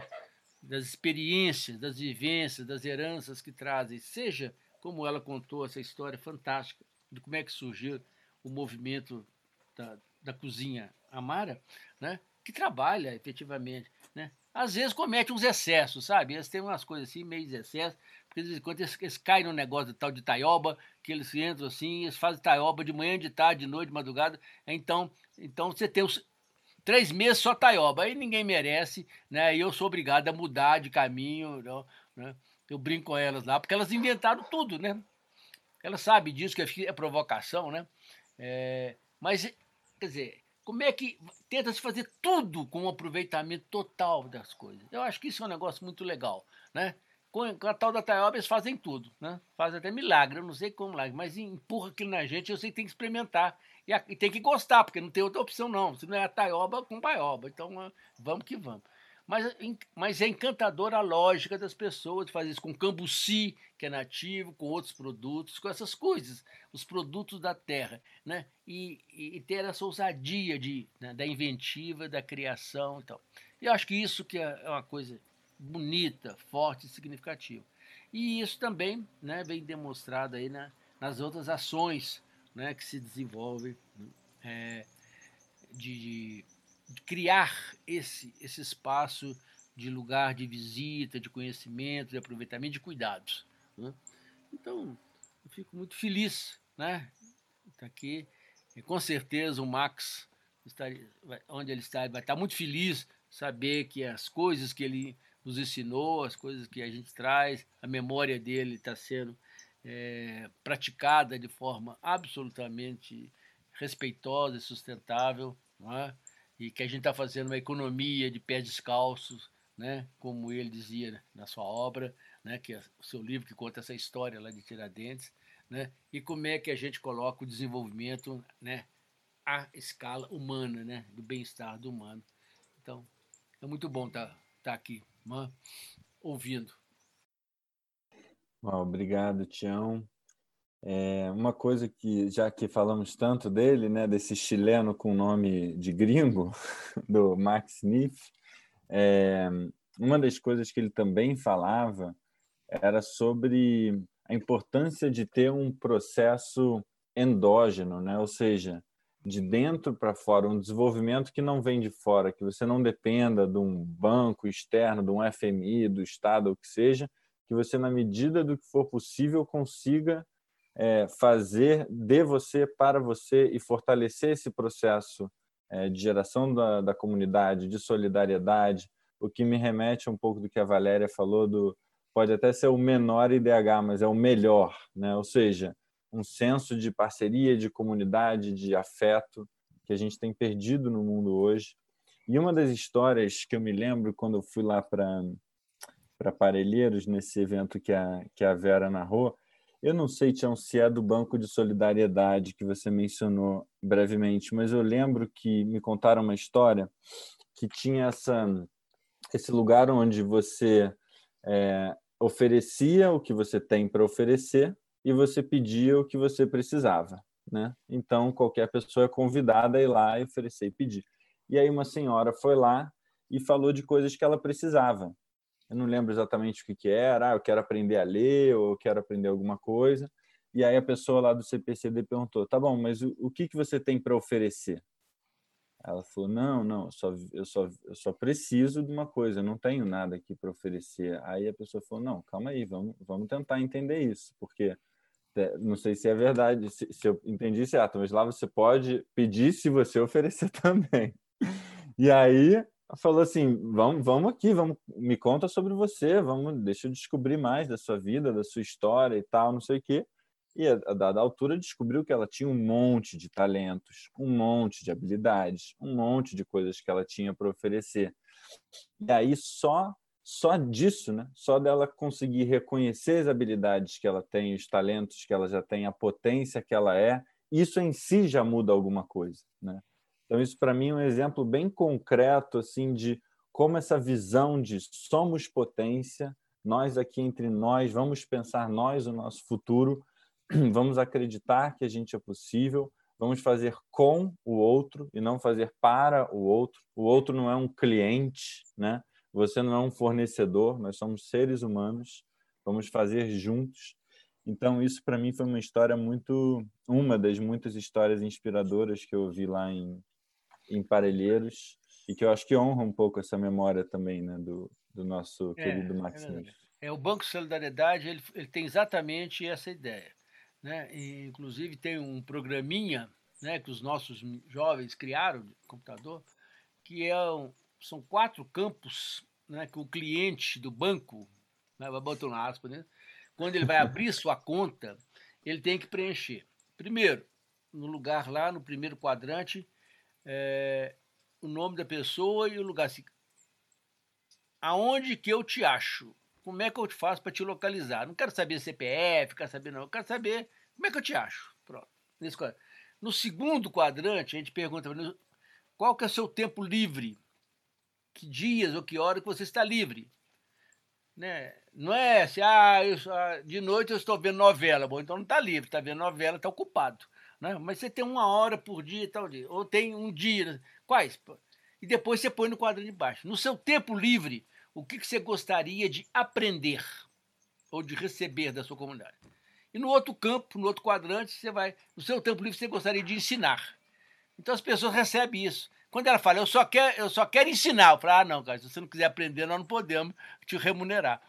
Das experiências, das vivências, das heranças que trazem, seja como ela contou essa história fantástica de como é que surgiu o movimento da, da cozinha Amara, né? que trabalha efetivamente. Né? Às vezes comete uns excessos, sabe? Eles têm umas coisas assim, meio excesso, porque de vez em quando eles, eles caem no negócio de tal de taioba, que eles entram assim, eles fazem taioba de manhã, de tarde, de noite, de madrugada. Então, então você tem os três meses só taioba, aí ninguém merece, né? E eu sou obrigado a mudar de caminho, né? Eu brinco com elas lá, porque elas inventaram tudo, né? Elas sabem disso, que é provocação, né? É, mas, quer dizer, como é que tenta se fazer tudo com um aproveitamento total das coisas? Eu acho que isso é um negócio muito legal, né? Com a tal da taioba, eles fazem tudo, né? Fazem até milagre, eu não sei como lá, mas empurra aquilo na gente, eu sei que tem que experimentar. E, e tem que gostar, porque não tem outra opção, não. Se não é a taioba, com paioba. Então, vamos que vamos. Mas, mas é encantadora a lógica das pessoas de fazer isso com cambuci, que é nativo, com outros produtos, com essas coisas, os produtos da terra, né? E, e, e ter essa ousadia de, né, da inventiva, da criação e tal. E eu acho que isso que é, é uma coisa bonita, forte e significativa. E isso também né, vem demonstrado aí na, nas outras ações né, que se desenvolvem é, de, de criar esse, esse espaço de lugar de visita, de conhecimento, de aproveitamento, de cuidados. Né? Então, eu fico muito feliz, né? Está aqui. E com certeza o Max, onde ele está, vai estar muito feliz saber que as coisas que ele nos ensinou, as coisas que a gente traz, a memória dele está sendo é, praticada de forma absolutamente respeitosa e sustentável. É? e que a gente está fazendo uma economia de pés descalços, né, como ele dizia na sua obra, né, que é o seu livro que conta essa história lá de Tiradentes, né, e como é que a gente coloca o desenvolvimento, né, à escala humana, né, do bem-estar do humano. Então, é muito bom estar tá, tá aqui, né, obrigado, Tião. É uma coisa que, já que falamos tanto dele, né, desse chileno com nome de gringo, do Max Niff, é, uma das coisas que ele também falava era sobre a importância de ter um processo endógeno, né? ou seja, de dentro para fora, um desenvolvimento que não vem de fora, que você não dependa de um banco externo, de um FMI, do Estado, o que seja, que você, na medida do que for possível, consiga é, fazer de você para você e fortalecer esse processo é, de geração da, da comunidade, de solidariedade, o que me remete um pouco do que a Valéria falou do pode até ser o menor IDH, mas é o melhor, né? Ou seja, um senso de parceria, de comunidade, de afeto que a gente tem perdido no mundo hoje. E uma das histórias que eu me lembro quando eu fui lá para para Parelheiros, nesse evento que a, que a Vera narrou, eu não sei, Tião, se é do Banco de Solidariedade que você mencionou brevemente, mas eu lembro que me contaram uma história que tinha essa, esse lugar onde você é, oferecia o que você tem para oferecer e você pedia o que você precisava. Né? Então, qualquer pessoa é convidada a ir lá e oferecer e pedir. E aí, uma senhora foi lá e falou de coisas que ela precisava. Eu não lembro exatamente o que, que era, ah, eu quero aprender a ler ou eu quero aprender alguma coisa. E aí, a pessoa lá do CPCD perguntou: tá bom, mas o, o que, que você tem para oferecer? Ela falou: não, não, eu só, eu, só, eu só preciso de uma coisa, eu não tenho nada aqui para oferecer. Aí a pessoa falou: não, calma aí, vamos, vamos tentar entender isso, porque é, não sei se é verdade, se, se eu entendi certo, mas lá você pode pedir se você oferecer também. E aí falou assim: vamos, vamos aqui, vamos, me conta sobre você, vamos, deixa eu descobrir mais da sua vida, da sua história e tal, não sei o quê. E a, dada altura descobriu que ela tinha um monte de talentos, um monte de habilidades, um monte de coisas que ela tinha para oferecer. E aí só só disso, né? Só dela conseguir reconhecer as habilidades que ela tem, os talentos que ela já tem, a potência que ela é, isso em si já muda alguma coisa, né? Então isso para mim é um exemplo bem concreto assim de como essa visão de somos potência, nós aqui entre nós vamos pensar nós o nosso futuro, vamos acreditar que a gente é possível, vamos fazer com o outro e não fazer para o outro. O outro não é um cliente, né? Você não é um fornecedor, nós somos seres humanos, vamos fazer juntos. Então, isso para mim foi uma história muito. Uma das muitas histórias inspiradoras que eu ouvi lá em, em Parelheiros e que eu acho que honra um pouco essa memória também né, do, do nosso é, querido Maximiliano. É, é, o Banco Solidariedade ele, ele tem exatamente essa ideia. Né? E, inclusive, tem um programinha né, que os nossos jovens criaram de computador, que é um, são quatro campos né, que o cliente do banco, né, vai botar uma aspa, né, quando ele vai abrir sua conta, ele tem que preencher. Primeiro, no lugar lá, no primeiro quadrante, é, o nome da pessoa e o lugar. Assim, aonde que eu te acho? Como é que eu te faço para te localizar? Não quero saber CPF, quero saber não. Eu quero saber como é que eu te acho. Pronto. Nesse No segundo quadrante, a gente pergunta qual que é o seu tempo livre que dias ou que hora que você está livre. Né? Não é assim, ah, de noite eu estou vendo novela. Bom, então não está livre, está vendo novela, está ocupado. Né? Mas você tem uma hora por dia e tal dia. Ou tem um dia. Quais? E depois você põe no quadro de baixo. No seu tempo livre, o que, que você gostaria de aprender ou de receber da sua comunidade? E no outro campo, no outro quadrante, você vai. No seu tempo livre, você gostaria de ensinar. Então as pessoas recebem isso. Quando ela fala, eu só quero, eu só quero ensinar, eu falo, ah, não, cara, se você não quiser aprender, nós não podemos te remunerar.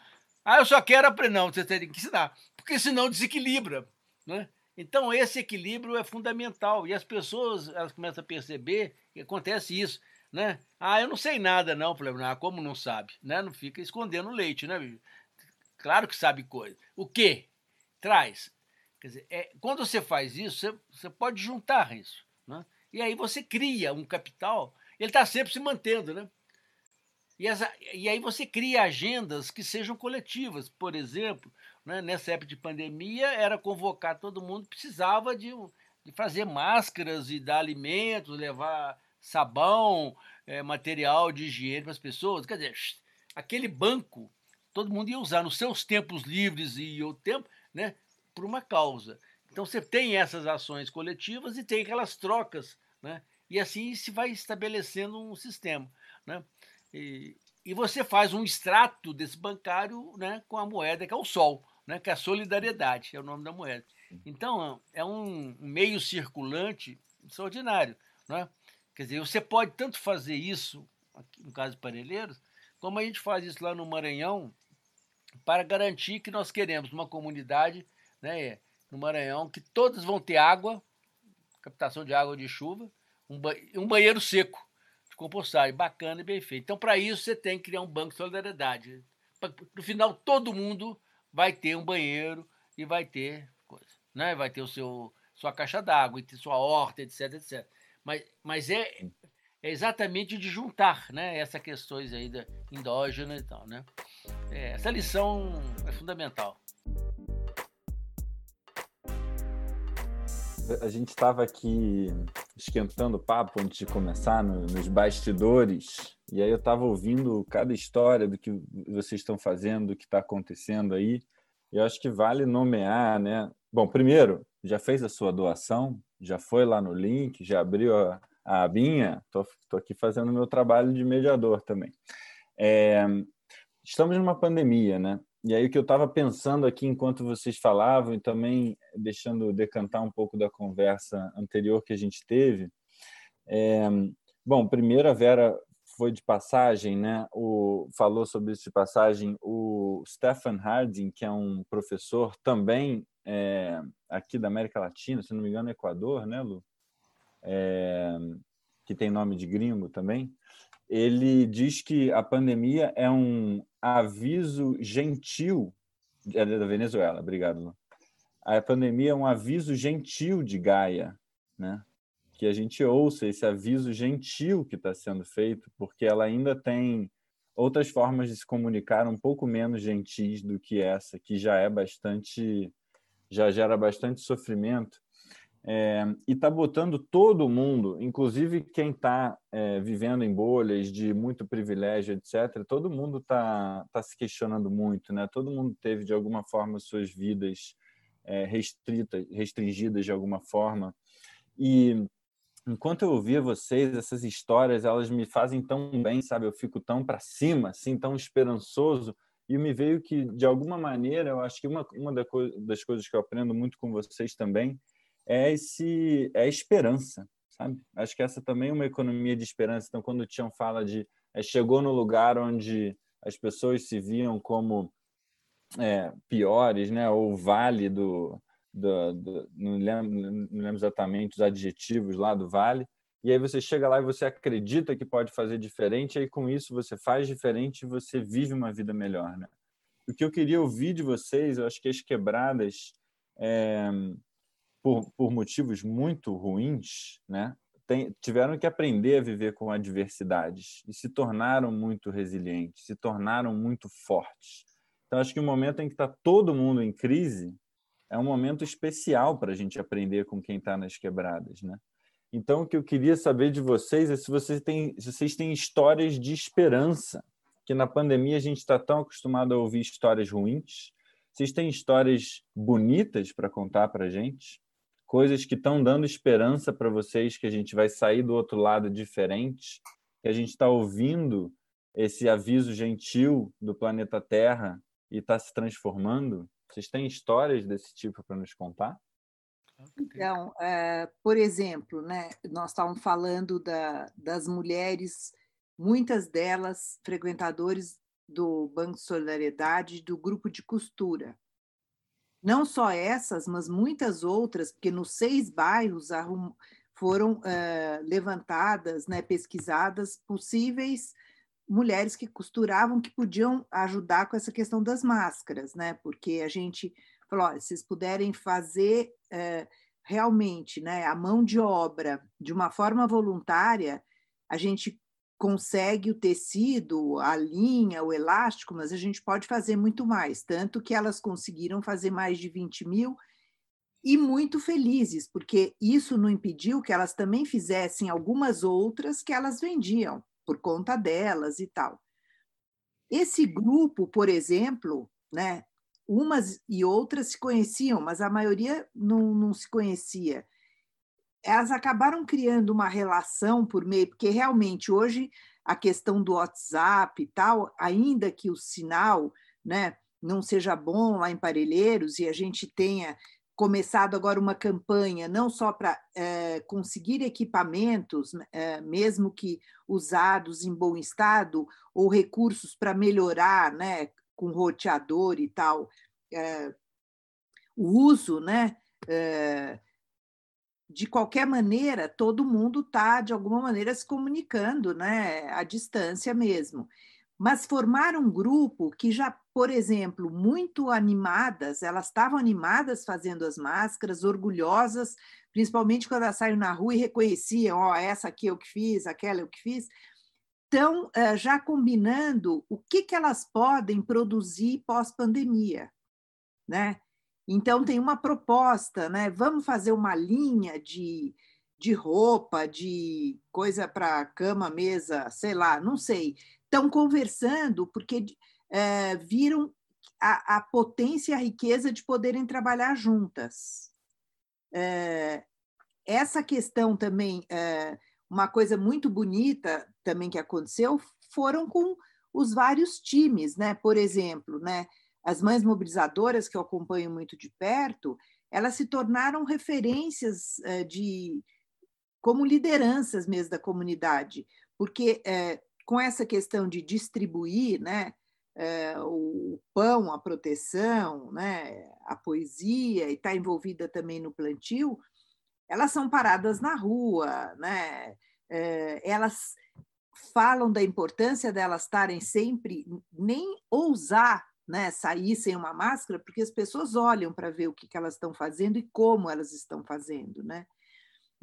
Ah, eu só quero aprender. Não, você tem que ensinar, porque senão desequilibra. Né? Então, esse equilíbrio é fundamental. E as pessoas elas começam a perceber que acontece isso. Né? Ah, eu não sei nada, não. Falei, ah, como não sabe? Né? Não fica escondendo leite, né, Claro que sabe coisa. O quê? Traz. Quer dizer, é, quando você faz isso, você, você pode juntar isso. Né? E aí você cria um capital, ele está sempre se mantendo, né? E, essa, e aí você cria agendas que sejam coletivas. Por exemplo, né, nessa época de pandemia, era convocar todo mundo, precisava de, de fazer máscaras e dar alimentos, levar sabão, é, material de higiene para as pessoas. Quer dizer, aquele banco, todo mundo ia usar nos seus tempos livres e o tempo, né, por uma causa. Então você tem essas ações coletivas e tem aquelas trocas, né? E assim se vai estabelecendo um sistema, né? E, e você faz um extrato desse bancário, né, com a moeda que é o sol, né, que é a solidariedade, é o nome da moeda. Então é um meio circulante extraordinário, né? Quer dizer, você pode tanto fazer isso, no caso de Parelheiros, como a gente faz isso lá no Maranhão, para garantir que nós queremos uma comunidade, né, no Maranhão, que todas vão ter água, captação de água de chuva, um, ba um banheiro seco de compostagem, bacana e bem feito. Então, para isso, você tem que criar um banco de solidariedade. No final, todo mundo vai ter um banheiro e vai ter coisa. Né? Vai ter o seu, sua caixa d'água, sua horta, etc, etc. Mas, mas é, é exatamente de juntar né, essas questões aí da endógena e tal. Né? É, essa lição é fundamental. A gente estava aqui esquentando o papo antes de começar, no, nos bastidores, e aí eu estava ouvindo cada história do que vocês estão fazendo, do que está acontecendo aí. E eu acho que vale nomear, né? Bom, primeiro, já fez a sua doação? Já foi lá no link? Já abriu a, a abinha? Estou aqui fazendo meu trabalho de mediador também. É, estamos numa pandemia, né? E aí o que eu estava pensando aqui enquanto vocês falavam e também deixando decantar um pouco da conversa anterior que a gente teve. É, bom, primeiro a Vera foi de passagem, né? O falou sobre isso de passagem o Stefan Harding, que é um professor também é, aqui da América Latina, se não me engano, Equador, né, Lu? É, que tem nome de gringo também ele diz que a pandemia é um aviso gentil. É da Venezuela, obrigado. Lu. A pandemia é um aviso gentil de Gaia, né? Que a gente ouça esse aviso gentil que está sendo feito, porque ela ainda tem outras formas de se comunicar um pouco menos gentis do que essa, que já é bastante, já gera bastante sofrimento é, e está botando todo mundo, inclusive quem está é, vivendo em bolhas de muito privilégio, etc. Todo mundo está tá se questionando muito, né? Todo mundo teve de alguma forma suas vidas é, restritas, restringidas de alguma forma. E enquanto eu ouvia vocês, essas histórias, elas me fazem tão bem, sabe? Eu fico tão para cima, assim, tão esperançoso. E me veio que, de alguma maneira, eu acho que uma, uma das coisas que eu aprendo muito com vocês também é esse é a esperança, sabe? Acho que essa também é uma economia de esperança. Então, quando o Tião fala de é, chegou no lugar onde as pessoas se viam como é, piores, né? Ou vale do, do, do não, lembro, não lembro exatamente os adjetivos lá do vale. E aí você chega lá e você acredita que pode fazer diferente, e aí com isso você faz diferente e você vive uma vida melhor, né? O que eu queria ouvir de vocês, eu acho que as quebradas é, por, por motivos muito ruins, né, tem, tiveram que aprender a viver com adversidades e se tornaram muito resilientes, se tornaram muito fortes. Então, acho que o momento em que está todo mundo em crise é um momento especial para a gente aprender com quem está nas quebradas, né? Então, o que eu queria saber de vocês é se vocês têm, se vocês têm histórias de esperança, que na pandemia a gente está tão acostumado a ouvir histórias ruins. Vocês têm histórias bonitas para contar para a gente? Coisas que estão dando esperança para vocês que a gente vai sair do outro lado diferente, que a gente está ouvindo esse aviso gentil do planeta Terra e está se transformando? Vocês têm histórias desse tipo para nos contar? Então, é, por exemplo, né, nós estávamos falando da, das mulheres, muitas delas frequentadores do Banco de Solidariedade, do grupo de costura. Não só essas, mas muitas outras, porque nos seis bairros foram uh, levantadas, né, pesquisadas possíveis mulheres que costuravam que podiam ajudar com essa questão das máscaras, né? Porque a gente falou, olha, se vocês puderem fazer uh, realmente, né, a mão de obra de uma forma voluntária, a gente consegue o tecido, a linha, o elástico, mas a gente pode fazer muito mais. Tanto que elas conseguiram fazer mais de 20 mil e muito felizes, porque isso não impediu que elas também fizessem algumas outras que elas vendiam por conta delas e tal. Esse grupo, por exemplo, né, umas e outras se conheciam, mas a maioria não, não se conhecia elas acabaram criando uma relação por meio, porque realmente hoje a questão do WhatsApp e tal, ainda que o sinal né, não seja bom lá em Parelheiros e a gente tenha começado agora uma campanha não só para é, conseguir equipamentos, é, mesmo que usados em bom estado, ou recursos para melhorar, né, com roteador e tal, é, o uso, né, de qualquer maneira, todo mundo está, de alguma maneira, se comunicando, né, à distância mesmo. Mas formar um grupo que já, por exemplo, muito animadas, elas estavam animadas fazendo as máscaras, orgulhosas principalmente quando elas saíram na rua e reconheciam, ó, oh, essa aqui eu que fiz, aquela eu que fiz, estão uh, já combinando o que, que elas podem produzir pós-pandemia, né? Então tem uma proposta, né? Vamos fazer uma linha de, de roupa, de coisa para cama, mesa, sei lá, não sei. Estão conversando porque é, viram a, a, potência e a riqueza de poderem trabalhar juntas. É, essa questão também, é, uma coisa muito bonita também que aconteceu, foram com os vários times, né? Por exemplo, né? As mães mobilizadoras que eu acompanho muito de perto, elas se tornaram referências de como lideranças mesmo da comunidade, porque com essa questão de distribuir, né? é, o pão, a proteção, né, a poesia, e está envolvida também no plantio, elas são paradas na rua, né? Elas falam da importância delas estarem sempre, nem ousar né, sair sem uma máscara, porque as pessoas olham para ver o que, que elas estão fazendo e como elas estão fazendo. Né?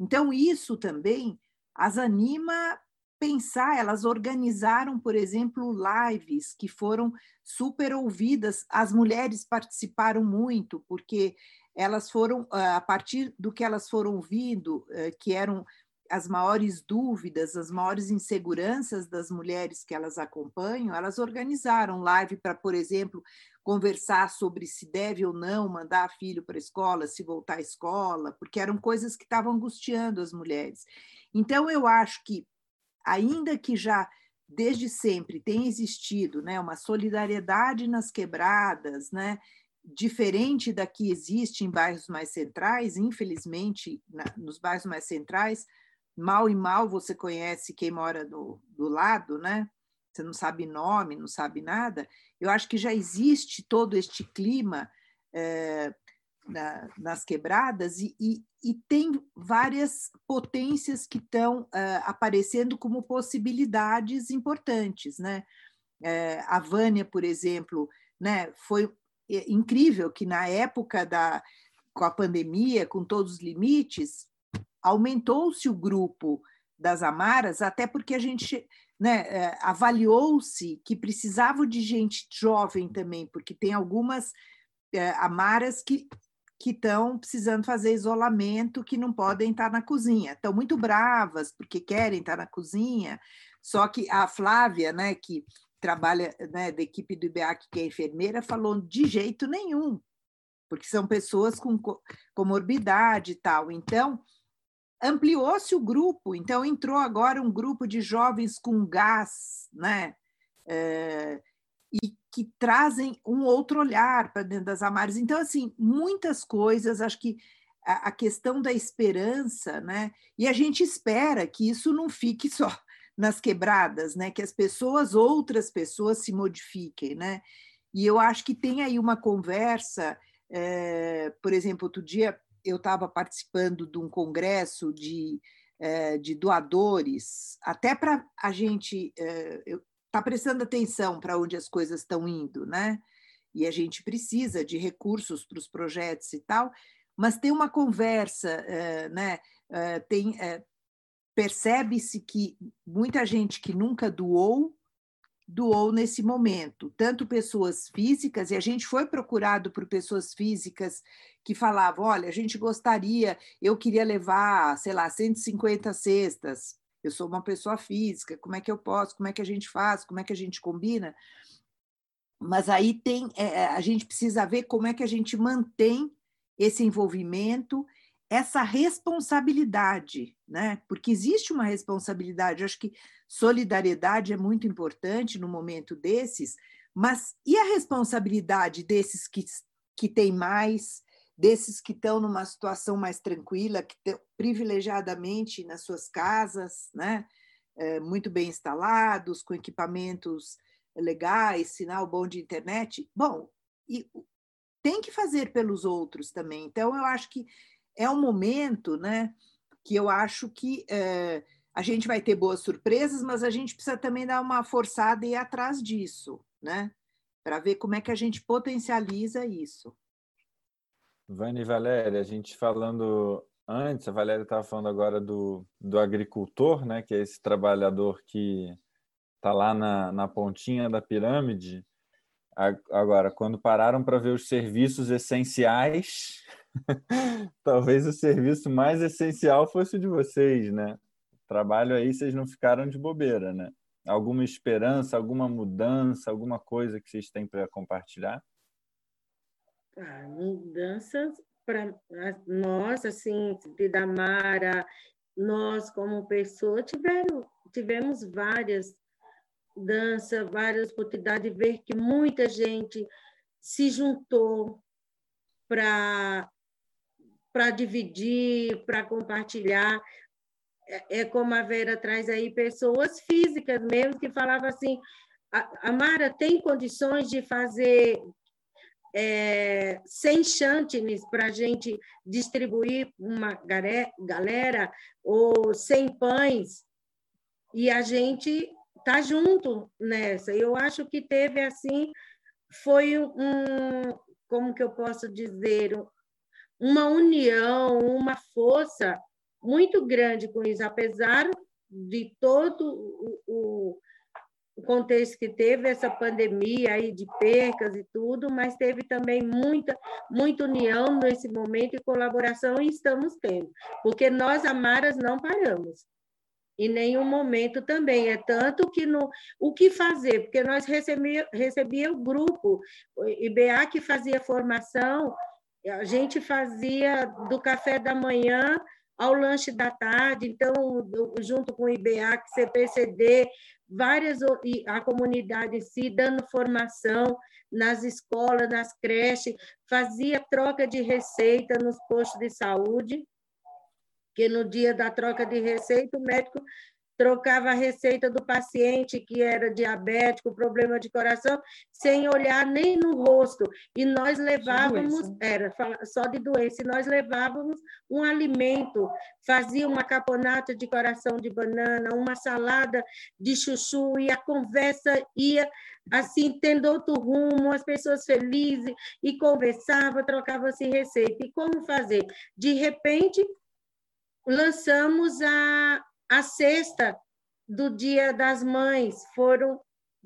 Então, isso também as anima pensar, elas organizaram, por exemplo, lives que foram super ouvidas. As mulheres participaram muito, porque elas foram, ah, a partir do que elas foram ouvindo, eh, que eram as maiores dúvidas, as maiores inseguranças das mulheres que elas acompanham, elas organizaram live para, por exemplo, conversar sobre se deve ou não mandar filho para a escola, se voltar à escola, porque eram coisas que estavam angustiando as mulheres. Então, eu acho que ainda que já desde sempre tenha existido né, uma solidariedade nas quebradas, né, diferente da que existe em bairros mais centrais, infelizmente, na, nos bairros mais centrais, mal e mal você conhece quem mora do, do lado, né? Você não sabe nome, não sabe nada. Eu acho que já existe todo este clima é, na, nas quebradas e, e, e, tem várias potências que estão uh, aparecendo como possibilidades importantes, né? É, a Vânia, por exemplo, né, foi incrível que na época da com a pandemia, com todos os limites, aumentou-se o grupo das Amaras, até porque a gente né, é, avaliou-se que precisava de gente jovem também, porque tem algumas é, Amaras que que estão precisando fazer isolamento, que não podem estar na cozinha. Estão muito bravas porque querem estar na cozinha. Só que a Flávia, né, que trabalha né, da equipe do IBEAC, que é enfermeira, falou de jeito nenhum, porque são pessoas com comorbidade e tal. Então, ampliou-se o grupo. Então, entrou agora um grupo de jovens com gás, né? É, e que trazem um outro olhar para dentro das amares. Então, assim, muitas coisas, acho que a, a, questão da esperança, né? E a gente espera que isso não fique só nas quebradas, né? Que as pessoas, outras pessoas se modifiquem, né? E eu acho que tem aí uma conversa, é, por exemplo, outro dia eu estava participando de um congresso de, é, de doadores, até para a gente, é, eu, está prestando atenção para onde as coisas estão indo, né? E a gente precisa de recursos para os projetos e tal, mas tem uma conversa, eh, né? Eh, tem eh, percebe-se que muita gente que nunca doou doou nesse momento, tanto pessoas físicas, e a gente foi procurado por pessoas físicas que falavam: olha, a gente gostaria, eu queria levar, sei lá, 150 cestas eu sou uma pessoa física, como é que eu posso, como é que a gente faz, como é que a gente combina? Mas aí tem, é, é, a gente precisa ver como é que a gente mantém esse envolvimento, essa responsabilidade, né? Porque existe uma responsabilidade. Eu acho que solidariedade é muito importante no momento desses, mas e a responsabilidade desses que, que têm mais, desses que estão numa situação mais tranquila, que estão privilegiadamente nas suas casas, né? É, muito bem instalados, com equipamentos legais, sinal bom de internet. Bom, e tem que fazer pelos outros também. Então, eu acho que é um momento né, que eu acho que é, a gente vai ter boas surpresas, mas a gente precisa também dar uma forçada e ir atrás disso, né? Para ver como é que a gente potencializa isso. Vânia e Valéria, a gente falando antes, a Valéria estava falando agora do, do agricultor, né, que é esse trabalhador que está lá na, na pontinha da pirâmide. Agora, quando pararam para ver os serviços essenciais, talvez o serviço mais essencial fosse o de vocês, né? Trabalho aí, vocês não ficaram de bobeira, né? Alguma esperança, alguma mudança, alguma coisa que vocês têm para compartilhar? Ah, mudanças para nós, assim, de Damara, nós como pessoa, tiveram, tivemos várias danças, várias oportunidades de ver que muita gente se juntou para para dividir, para compartilhar. É, é, como a Vera traz aí pessoas físicas mesmo que falavam assim, a, Mara tem condições de fazer é, 100 chantines para a gente distribuir uma galera ou 100 pães e a gente tá junto nessa. Eu acho que teve assim foi um como que eu posso dizer uma união, uma força muito grande com isso, apesar de todo o, o contexto que teve essa pandemia aí de percas e tudo, mas teve também muita, muita união nesse momento e colaboração e estamos tendo, porque nós, Amaras, não paramos. Em nenhum momento também. É tanto que no, o que fazer, porque nós recebia, recebia o grupo, IBA que fazia formação, a gente fazia do café da manhã ao lanche da tarde, então, junto com o IBA, CPCD, várias a comunidade se dando formação nas escolas, nas creches, fazia troca de receita nos postos de saúde, que no dia da troca de receita o médico trocava a receita do paciente que era diabético, problema de coração, sem olhar nem no rosto. E nós levávamos, era só de doença, e nós levávamos um alimento, fazia uma caponata de coração de banana, uma salada de chuchu, e a conversa ia assim, tendo outro rumo, as pessoas felizes, e conversava, trocava-se receita. E como fazer? De repente, lançamos a, a sexta do Dia das Mães foram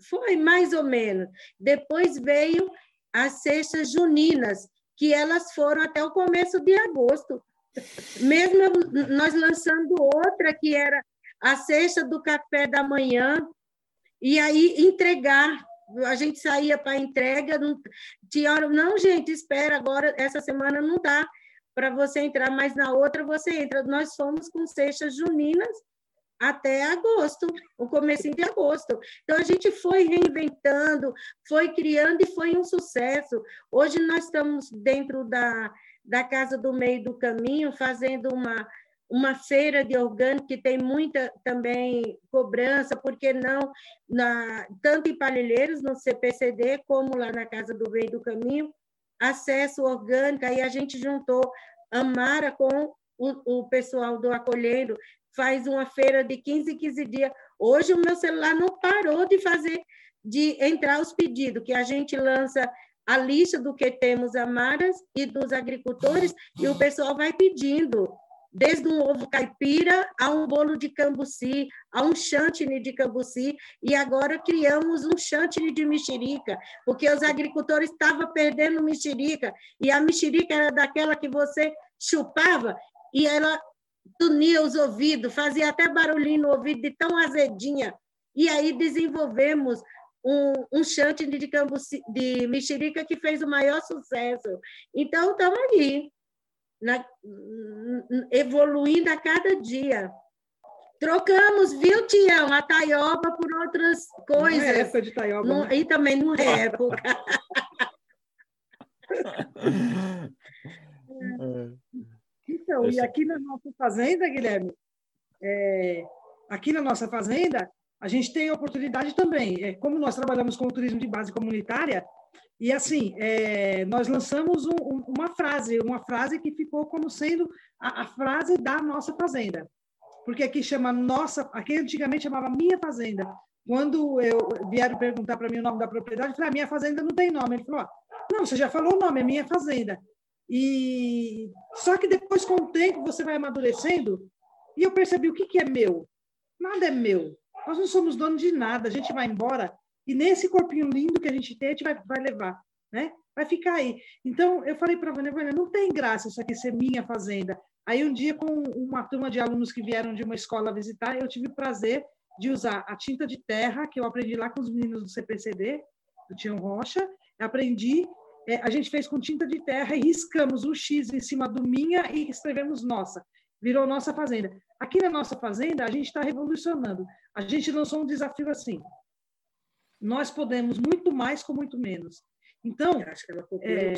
foi mais ou menos. Depois veio as cestas juninas, que elas foram até o começo de agosto. Mesmo nós lançando outra que era a cesta do café da manhã, e aí entregar. A gente saía para entrega, não tinha hora, não, gente, espera, agora essa semana não dá para você entrar, mas na outra você entra. Nós fomos com cestas juninas até agosto, o começo de agosto. Então a gente foi reinventando, foi criando e foi um sucesso. Hoje nós estamos dentro da, da Casa do Meio do Caminho fazendo uma uma feira de orgânico que tem muita também cobrança, porque não na tanto em Palheiros no CPCD como lá na Casa do Meio do Caminho, acesso orgânico, aí a gente juntou Amara com o, o pessoal do Acolhendo faz uma feira de 15 em 15 dias. Hoje o meu celular não parou de fazer, de entrar os pedidos, que a gente lança a lista do que temos amaras e dos agricultores, e o pessoal vai pedindo, desde um ovo caipira a um bolo de cambuci, a um chantine de cambuci, e agora criamos um chantine de mexerica, porque os agricultores estavam perdendo mexerica, e a mexerica era daquela que você chupava, e ela tunia os ouvidos, fazia até barulhinho no ouvido de tão azedinha. E aí desenvolvemos um, um chante de, cambuci, de mexerica que fez o maior sucesso. Então, estamos aí, na, evoluindo a cada dia. Trocamos, viu, Tião, a taioba por outras coisas. Não é época de taioba. Não, né? E também não é época. Então, e aqui na nossa fazenda, Guilherme, é, aqui na nossa fazenda, a gente tem oportunidade também. É, como nós trabalhamos com o turismo de base comunitária, e assim, é, nós lançamos um, um, uma frase, uma frase que ficou como sendo a, a, frase da nossa fazenda. Porque aqui chama nossa, aqui antigamente chamava minha fazenda. Quando eu vieram perguntar para mim o nome da propriedade, eu falei, a ah, minha fazenda não tem nome. Ele falou, não, você já falou o nome, é minha fazenda. E só que depois, com o tempo, você vai amadurecendo. E eu percebi o que, que é meu. Nada é meu. Nós não somos donos de nada. A gente vai embora e nesse corpinho lindo que a gente tem, a gente vai, vai levar, né? Vai ficar aí. Então, eu falei para Vânia, Vânia, não tem graça isso aqui ser minha fazenda. Aí, um dia, com uma turma de alunos que vieram de uma escola visitar, eu tive o prazer de usar a tinta de terra, que eu aprendi lá com os meninos do CPCD, do Tião Rocha. Aprendi, é, a gente fez com tinta de terra e riscamos um X em cima do minha e escrevemos nossa. Virou nossa fazenda. Aqui na nossa fazenda, a gente está revolucionando. A gente lançou um desafio assim. Nós podemos muito mais com muito menos. Então, acho que ela é,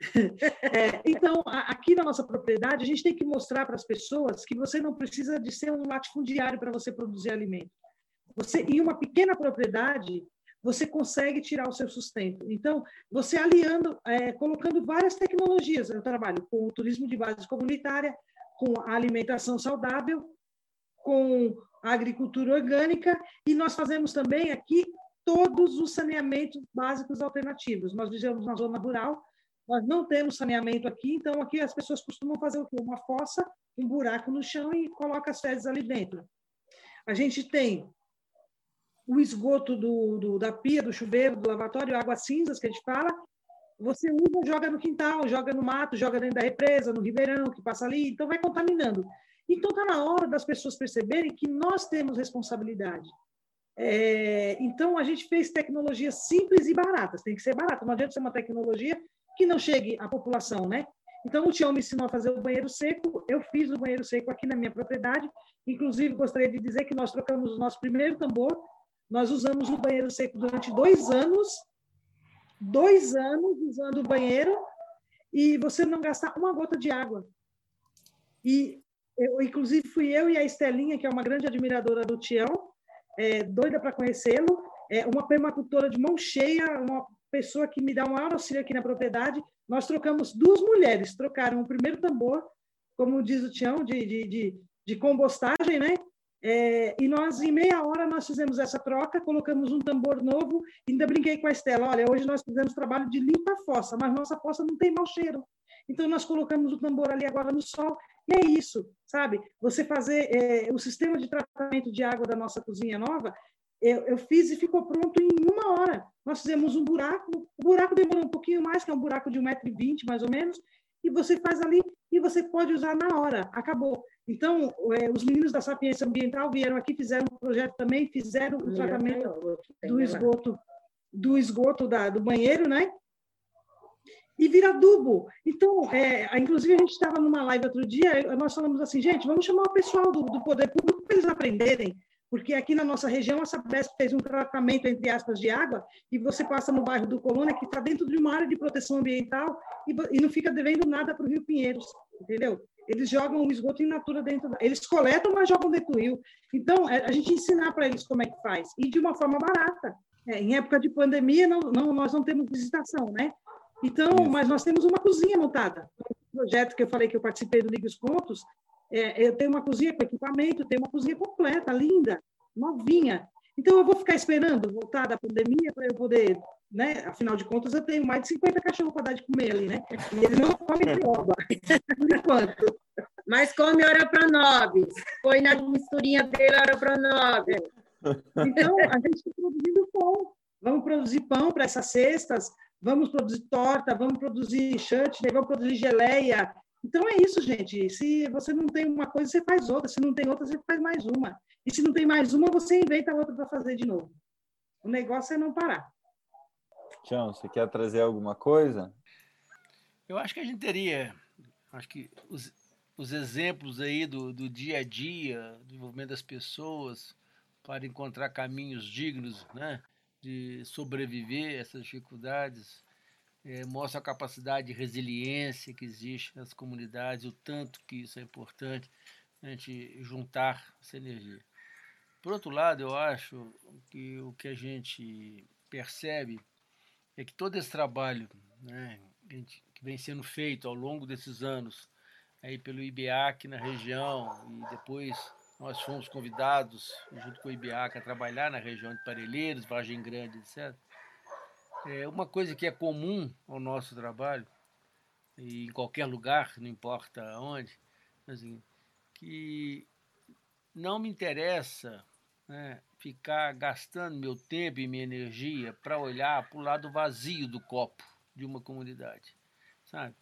é, então, aqui na nossa propriedade, a gente tem que mostrar para as pessoas que você não precisa de ser um latifundiário para você produzir alimento. Você, em uma pequena propriedade, você consegue tirar o seu sustento. Então, você aliando, é, colocando várias tecnologias. Eu trabalho com o turismo de base comunitária, com a alimentação saudável, com a agricultura orgânica, e nós fazemos também aqui todos os saneamentos básicos alternativos. Nós vivemos na zona rural, nós não temos saneamento aqui, então aqui as pessoas costumam fazer o quê? Uma fossa, um buraco no chão e coloca as fezes ali dentro. A gente tem o esgoto do, do, da pia, do chuveiro, do lavatório, águas cinzas que a gente fala, você usa, joga no quintal, joga no mato, joga dentro da represa, no ribeirão que passa ali, então vai contaminando. Então está na hora das pessoas perceberem que nós temos responsabilidade. É, então, a gente fez tecnologias simples e baratas, tem que ser barata, não adianta ser uma tecnologia que não chegue à população, né? Então, o Tião me ensinou a fazer o banheiro seco, eu fiz o banheiro seco aqui na minha propriedade, inclusive gostaria de dizer que nós trocamos o nosso primeiro tambor, nós usamos o banheiro seco durante dois anos, dois anos usando o banheiro, e você não gastar uma gota de água. E, eu, inclusive, fui eu e a Estelinha, que é uma grande admiradora do Tião, é, doida para conhecê-lo, é uma permacultora de mão cheia, uma pessoa que me dá um maior auxílio aqui na propriedade. Nós trocamos duas mulheres, trocaram o primeiro tambor, como diz o Tião, de, de, de, de compostagem, né? É, e nós, em meia hora, nós fizemos essa troca, colocamos um tambor novo, ainda brinquei com a Estela, olha, hoje nós fizemos trabalho de limpa fossa, mas nossa fossa não tem mau cheiro. Então, nós colocamos o tambor ali agora no sol, e é isso, sabe? Você fazer é, o sistema de tratamento de água da nossa cozinha nova, eu, eu, fiz e ficou pronto em uma hora. Nós fizemos um buraco, o buraco demorou um pouquinho mais, que é um buraco de 1,20m mais ou menos, e você faz ali e você pode usar na hora, acabou. Então, é, os meninos da Sapiência Ambiental vieram aqui, fizeram um projeto também, fizeram o tratamento do esgoto, do esgoto da, do banheiro, né? e vira adubo. Então, é, inclusive, a gente estava numa live outro dia, nós falamos assim, gente, vamos chamar o pessoal do, do poder público para eles aprenderem, porque aqui na nossa região a Sabesp fez um tratamento, entre aspas, de água, e você passa no bairro do Colônia, que está dentro de uma área de proteção ambiental, e, e não fica devendo nada para o Rio Pinheiros, entendeu? Eles jogam o esgoto in natura dentro, da... eles coletam, mas jogam dentro do rio. Então, é, a gente ensinar para eles como é que faz, e de uma forma barata. É, em época de pandemia, não, não, nós não temos visitação, né? Então, mas nós temos uma cozinha montada. O projeto que eu falei que eu participei do Liga os Pontos, é, eu tenho uma cozinha com equipamento, tenho uma cozinha completa, linda, novinha. Então, eu vou ficar esperando voltar da pandemia para eu poder, né? Afinal de contas, eu tenho mais de 50 cachorros para dar de comer ali, né? E eles não comem trioba, por enquanto. Mas come oropronoves. Põe na misturinha dele oropronoves. Então, a gente está produzindo pão. Vamos produzir pão para essas cestas, vamos produzir torta, vamos produzir chutney, vamos produzir geleia. Então é isso, gente. Se você não tem uma coisa, você faz outra. Se não tem outra, você faz mais uma. E se não tem mais uma, você inventa outra para fazer de novo. O negócio é não parar. Tião, você quer trazer alguma coisa? Eu acho que a gente teria, acho que os, os exemplos aí do, do dia a dia, do desenvolvimento das pessoas, para encontrar caminhos dignos, né? de sobreviver a essas dificuldades, é, mostra a capacidade de resiliência que existe nas comunidades, o tanto que isso é importante a gente juntar essa energia. Por outro lado, eu acho que o que a gente percebe é que todo esse trabalho né, que vem sendo feito ao longo desses anos aí pelo IBEAC na região e depois nós fomos convidados, junto com o IBIAC, a trabalhar na região de Parelheiros, Vargem Grande, etc. É, uma coisa que é comum ao nosso trabalho e em qualquer lugar, não importa onde, assim, que não me interessa né, ficar gastando meu tempo e minha energia para olhar para o lado vazio do copo de uma comunidade, sabe?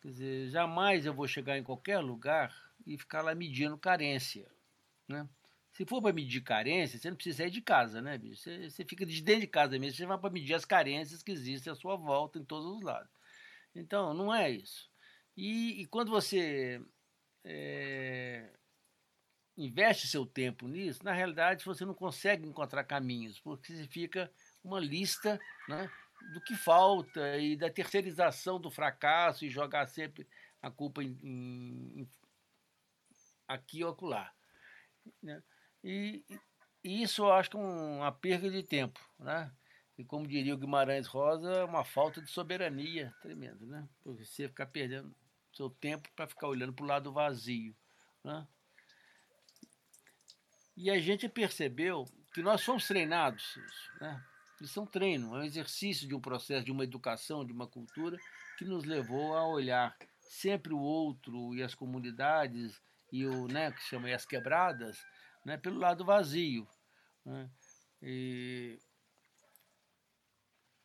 Quer dizer, jamais eu vou chegar em qualquer lugar e ficar lá medindo carência, né? Se for para medir carência, você não precisa sair de casa, né, bicho? Você, você fica de dentro de casa mesmo, você vai para medir as carências que existem à sua volta em todos os lados. Então, não é isso. E, e quando você é, investe seu tempo nisso, na realidade você não consegue encontrar caminhos, porque fica uma lista né, do que falta e da terceirização do fracasso e jogar sempre a culpa em, em, aqui ou acolá. Né? E, e, isso eu acho que é uma perda de tempo. Né? E como diria o Guimarães Rosa, uma falta de soberania tremenda, né? Porque você ficar perdendo seu tempo para ficar olhando para o lado vazio. Né? E a gente percebeu que nós fomos treinados, né? Isso é um treino, é um exercício de um processo, de uma educação, de uma cultura que nos levou a olhar sempre o outro e as comunidades e o né, que chama as quebradas, né, pelo lado vazio. Né? E,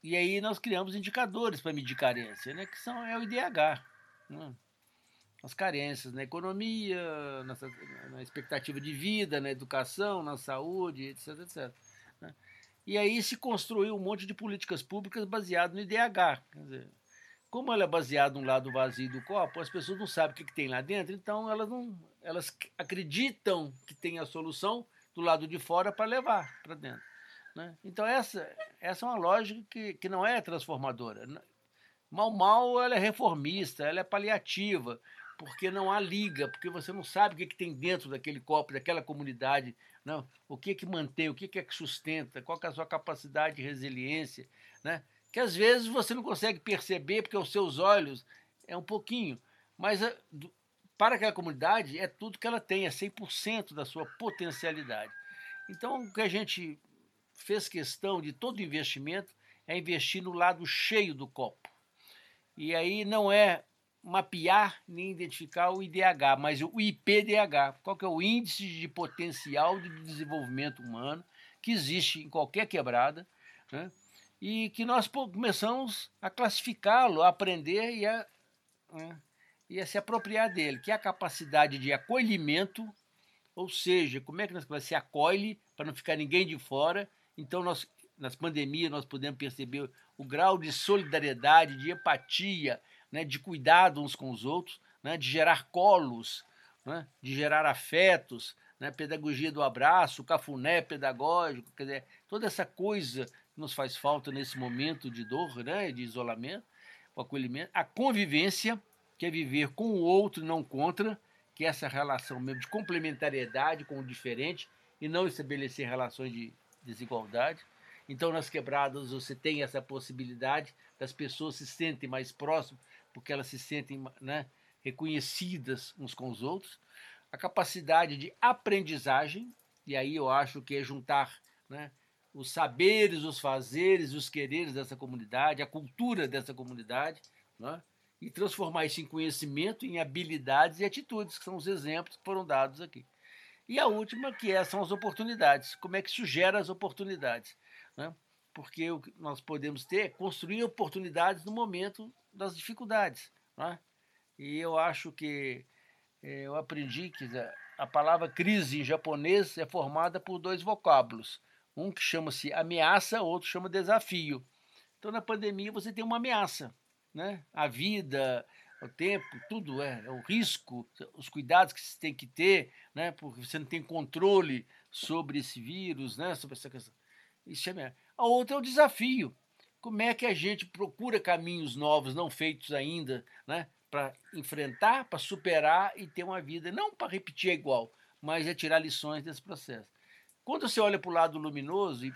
e aí nós criamos indicadores para medir carência, né, que são é o IDH. Né? As carências na economia, na, na, expectativa de vida, na educação, na saúde, etc, etc. Né? E aí se construiu um monte de políticas públicas baseado no IDH. Dizer, como ela é baseada no lado vazio do copo, as pessoas não sabem o que, que tem lá dentro, então elas não, elas acreditam que tem a solução do lado de fora para levar para dentro. Né? Então essa, essa é uma lógica que, que não é transformadora. Mal mal ela é reformista, ela é paliativa, porque não há liga, porque você não sabe o que, que tem dentro daquele copo, daquela comunidade, não, o que que mantém, o que, que é que sustenta, qual que é a sua capacidade de resiliência, né? que às vezes você não consegue perceber porque os seus olhos é um pouquinho, mas para aquela comunidade é tudo que ela tem, é 100% da sua potencialidade. Então, o que a gente fez questão de todo investimento é investir no lado cheio do copo. E aí não é mapear nem identificar o IDH, mas o IPDH. Qual que é o índice de potencial de desenvolvimento humano que existe em qualquer quebrada, né? e que nós começamos a classificá-lo, a aprender e a, né, e a se apropriar dele, que é a capacidade de acolhimento, ou seja, como é que nós se acolhe para não ficar ninguém de fora. Então, nós, nas pandemias, nós podemos perceber o grau de solidariedade, de empatia, né, de cuidado uns com os outros, né, de gerar colos, né, de gerar afetos, né, pedagogia do abraço, cafuné pedagógico, quer dizer, toda essa coisa nos faz falta nesse momento de dor, né, de isolamento, o acolhimento, a convivência, que é viver com o outro, não contra, que é essa relação mesmo de complementariedade com o diferente e não estabelecer relações de desigualdade. Então, nas quebradas, você tem essa possibilidade das pessoas se sentem mais próximas, porque elas se sentem né, reconhecidas uns com os outros. A capacidade de aprendizagem, e aí eu acho que é juntar né, os saberes, os fazeres, os quereres dessa comunidade, a cultura dessa comunidade, né? e transformar isso em conhecimento, em habilidades e atitudes, que são os exemplos que foram dados aqui. E a última, que é, são as oportunidades. Como é que isso gera as oportunidades? Né? Porque o que nós podemos ter é construir oportunidades no momento das dificuldades. Né? E eu acho que é, eu aprendi que a palavra crise em japonês é formada por dois vocábulos um que chama-se ameaça, outro chama desafio. Então, na pandemia, você tem uma ameaça. Né? A vida, o tempo, tudo é, é o risco, os cuidados que você tem que ter, né? porque você não tem controle sobre esse vírus, né? sobre essa questão. Isso é a outra é o desafio. Como é que a gente procura caminhos novos, não feitos ainda, né? para enfrentar, para superar e ter uma vida, não para repetir igual, mas é tirar lições desse processo. Quando você olha para o lado luminoso e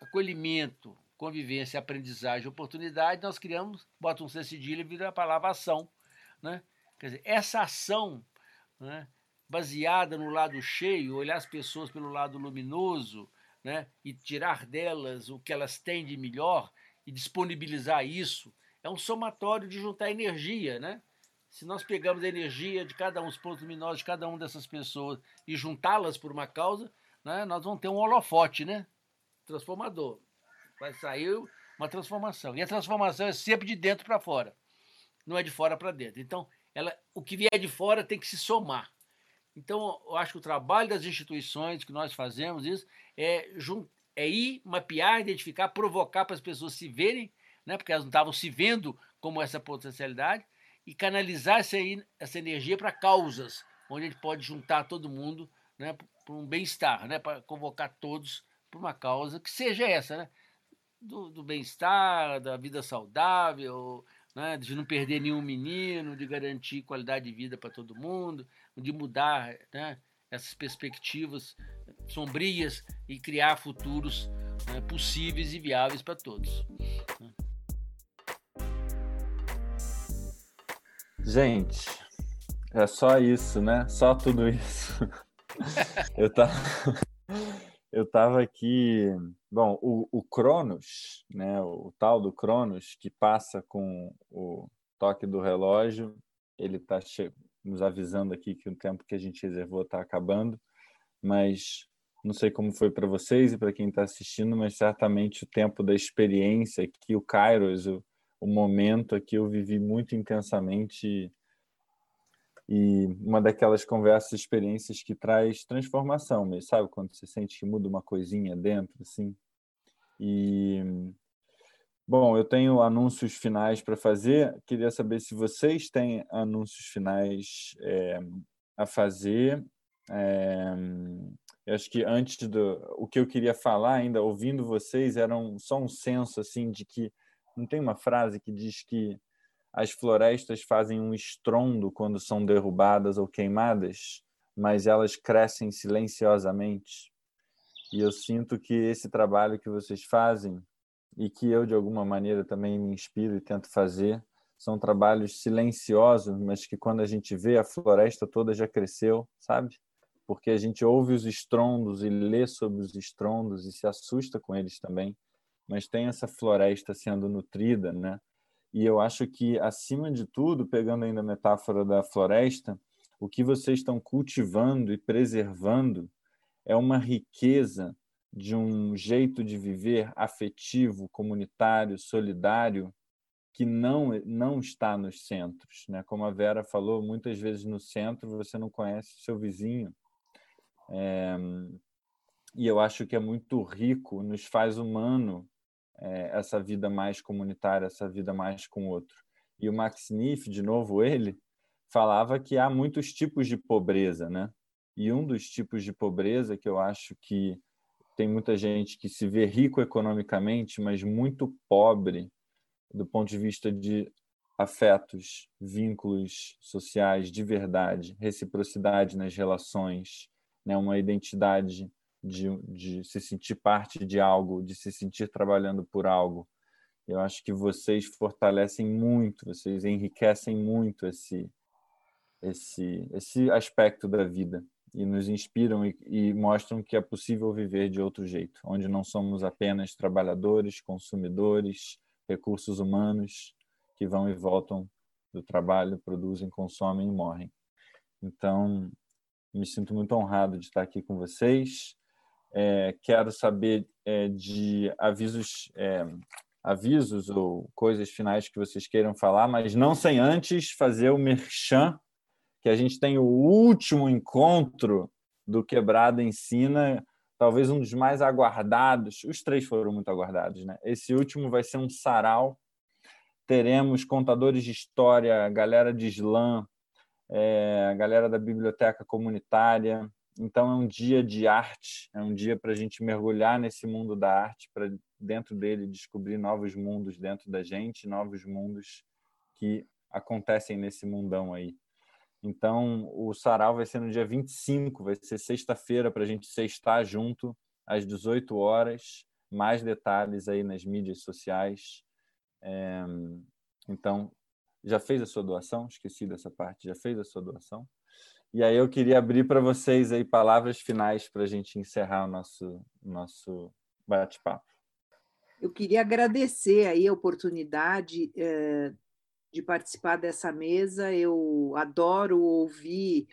acolhimento, convivência, aprendizagem, oportunidade, nós criamos, bota um C cedilha e vira a palavra ação. Né? Quer dizer, essa ação né, baseada no lado cheio, olhar as pessoas pelo lado luminoso né, e tirar delas o que elas têm de melhor e disponibilizar isso, é um somatório de juntar energia, né? Se nós pegamos a energia de cada um, os pontos luminosos de cada uma dessas pessoas e juntá-las por uma causa, né, nós vamos ter um holofote, né? Transformador. Vai sair uma transformação. E a transformação é sempre de dentro para fora, não é de fora para dentro. Então, ela, o que vier de fora tem que se somar. Então, eu acho que o trabalho das instituições que nós fazemos isso é, é ir, mapear, identificar, provocar para as pessoas se verem, né, porque elas não estavam se vendo como essa potencialidade, e canalizar essa, essa energia para causas, onde a gente pode juntar todo mundo né, para um bem-estar, né, para convocar todos para uma causa que seja essa, né, do, do bem-estar, da vida saudável, né, de não perder nenhum menino, de garantir qualidade de vida para todo mundo, de mudar né, essas perspectivas sombrias e criar futuros né, possíveis e viáveis para todos. Gente, é só isso, né? Só tudo isso. eu tava, eu tava aqui. Bom, o, o Cronos, né? O tal do Cronos que passa com o toque do relógio, ele está nos avisando aqui que o tempo que a gente reservou está acabando, mas não sei como foi para vocês e para quem está assistindo, mas certamente o tempo da experiência aqui, o Kairos, o, o momento aqui eu vivi muito intensamente e uma daquelas conversas, experiências que traz transformação mesmo, sabe? Quando você sente que muda uma coisinha dentro, assim. E bom, eu tenho anúncios finais para fazer. Queria saber se vocês têm anúncios finais é, a fazer. É, eu acho que antes do o que eu queria falar ainda ouvindo vocês era um, só um senso assim de que não tem uma frase que diz que as florestas fazem um estrondo quando são derrubadas ou queimadas, mas elas crescem silenciosamente. E eu sinto que esse trabalho que vocês fazem e que eu de alguma maneira também me inspiro e tento fazer, são trabalhos silenciosos, mas que quando a gente vê a floresta toda já cresceu, sabe? Porque a gente ouve os estrondos e lê sobre os estrondos e se assusta com eles também mas tem essa floresta sendo nutrida, né? E eu acho que, acima de tudo, pegando ainda a metáfora da floresta, o que vocês estão cultivando e preservando é uma riqueza de um jeito de viver afetivo, comunitário, solidário, que não, não está nos centros. Né? Como a Vera falou, muitas vezes no centro você não conhece o seu vizinho. É... E eu acho que é muito rico, nos faz humano é, essa vida mais comunitária, essa vida mais com o outro. E o Max Niff, de novo ele, falava que há muitos tipos de pobreza, né? E um dos tipos de pobreza que eu acho que tem muita gente que se vê rico economicamente, mas muito pobre do ponto de vista de afetos, vínculos sociais de verdade, reciprocidade nas relações, né? uma identidade de, de se sentir parte de algo, de se sentir trabalhando por algo. Eu acho que vocês fortalecem muito, vocês enriquecem muito esse esse esse aspecto da vida e nos inspiram e, e, mostram que é possível viver de outro jeito, onde não somos apenas trabalhadores, consumidores, recursos humanos que vão e voltam do trabalho, produzem, consomem e morrem. Então, me sinto muito honrado de estar aqui com vocês. É, quero saber é, de avisos, é, avisos ou coisas finais que vocês queiram falar, mas não sem antes fazer o merchan, que a gente tem o último encontro do Quebrada Ensina, talvez um dos mais aguardados. Os três foram muito aguardados, né? Esse último vai ser um sarau. Teremos contadores de história, galera de slam, é, galera da biblioteca comunitária, então é um dia de arte, é um dia para a gente mergulhar nesse mundo da arte, para dentro dele descobrir novos mundos dentro da gente, novos mundos que acontecem nesse mundão aí. Então o sarau vai ser no dia 25, vai ser sexta-feira para a gente estar junto às 18 horas. Mais detalhes aí nas mídias sociais. É... Então, já fez a sua doação? Esqueci dessa parte. Já fez a sua doação? E aí eu queria abrir para vocês aí palavras finais para a gente encerrar o nosso, nosso bate-papo. Eu queria agradecer aí a oportunidade eh, de participar dessa mesa. Eu adoro ouvir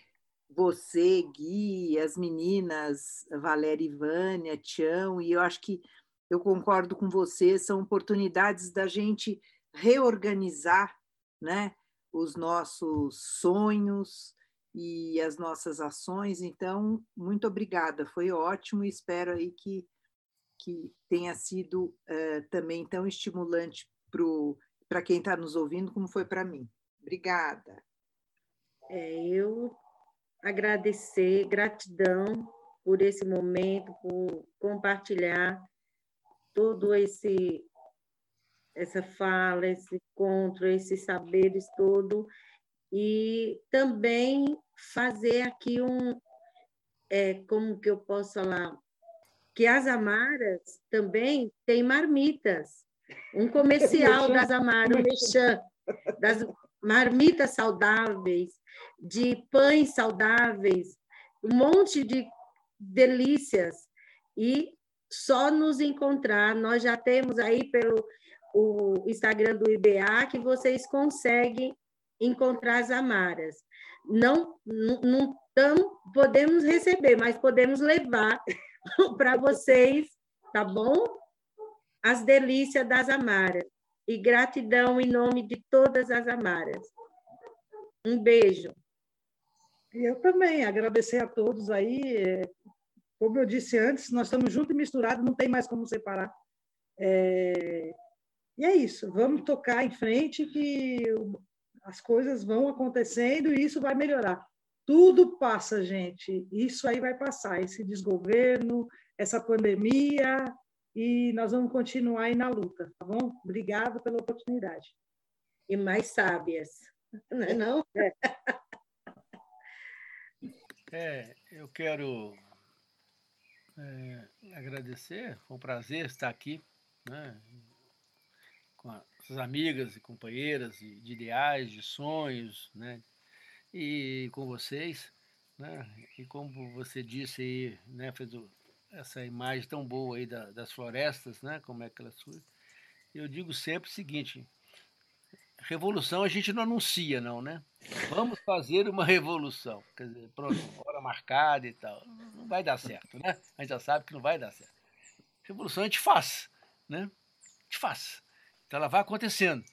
você, Gui, as meninas, Valéria e Vânia, Tião, e eu acho que eu concordo com você, são oportunidades da gente reorganizar né, os nossos sonhos e as nossas ações. Então, muito obrigada, foi ótimo e espero aí que, que tenha sido uh, também tão estimulante para quem está nos ouvindo como foi para mim. Obrigada. É, eu agradecer, gratidão por esse momento, por compartilhar todo esse essa fala, esse encontro, esses saberes todo e também fazer aqui um é, como que eu posso falar que as amaras também têm marmitas um comercial das amaras um das marmitas saudáveis de pães saudáveis, um monte de delícias. E só nos encontrar, nós já temos aí pelo o Instagram do IBA que vocês conseguem encontrar as amaras. Não, não, não tamo, podemos receber, mas podemos levar para vocês, tá bom? As delícias das amaras. E gratidão em nome de todas as amaras. Um beijo. Eu também, agradecer a todos aí. É, como eu disse antes, nós estamos juntos e misturados, não tem mais como separar. É... E é isso, vamos tocar em frente que as coisas vão acontecendo e isso vai melhorar. Tudo passa, gente. Isso aí vai passar, esse desgoverno, essa pandemia, e nós vamos continuar aí na luta, tá bom? Obrigada pela oportunidade. E mais sábias. Não é não? É. é eu quero é, agradecer, foi um prazer estar aqui, né, com as amigas e companheiras de, de ideais, de sonhos, né, e com vocês, né, e como você disse aí, né, fez o, essa imagem tão boa aí da, das florestas, né, como é que elas surgem, eu digo sempre o seguinte, revolução a gente não anuncia, não, né? Vamos fazer uma revolução. Quer dizer, pronto, hora marcada e tal. Não vai dar certo, né? A gente já sabe que não vai dar certo. Revolução a gente faz, né? A gente faz. Então ela vai acontecendo,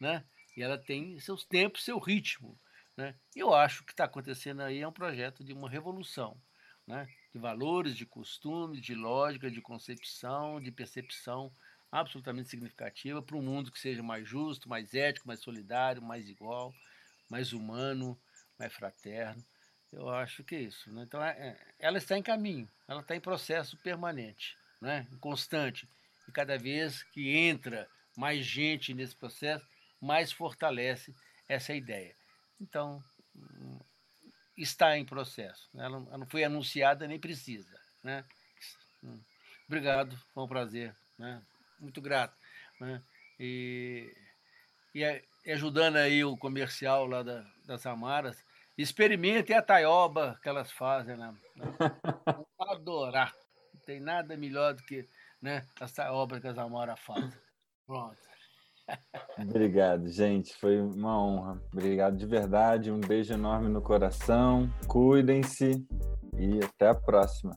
né? E ela tem seus tempos, seu ritmo, né? Eu acho que está acontecendo aí é um projeto de uma revolução, né? De valores, de costumes, de lógica, de concepção, de percepção absolutamente significativa para um mundo que seja mais justo, mais ético, mais solidário, mais igual, mais humano, mais fraterno. Eu acho que é isso. Né? Então, é, ela está em caminho, ela está em processo permanente, né? constante. E cada vez que entra mais gente nesse processo, mais fortalece essa ideia. Então, está em processo. Né? Ela não foi anunciada nem precisa. Né? Obrigado, foi um prazer. Né? muito grato. Né? E, e, ajudando aí o comercial lá da, das Amaras, experimente a taioba que elas fazem, né? Adorar. Não tem nada melhor do que né, as taiobas que as Amaras fazem. Pronto. Obrigado, gente. Foi uma honra. Obrigado de verdade. Um beijo enorme no coração. Cuidem-se e até a próxima.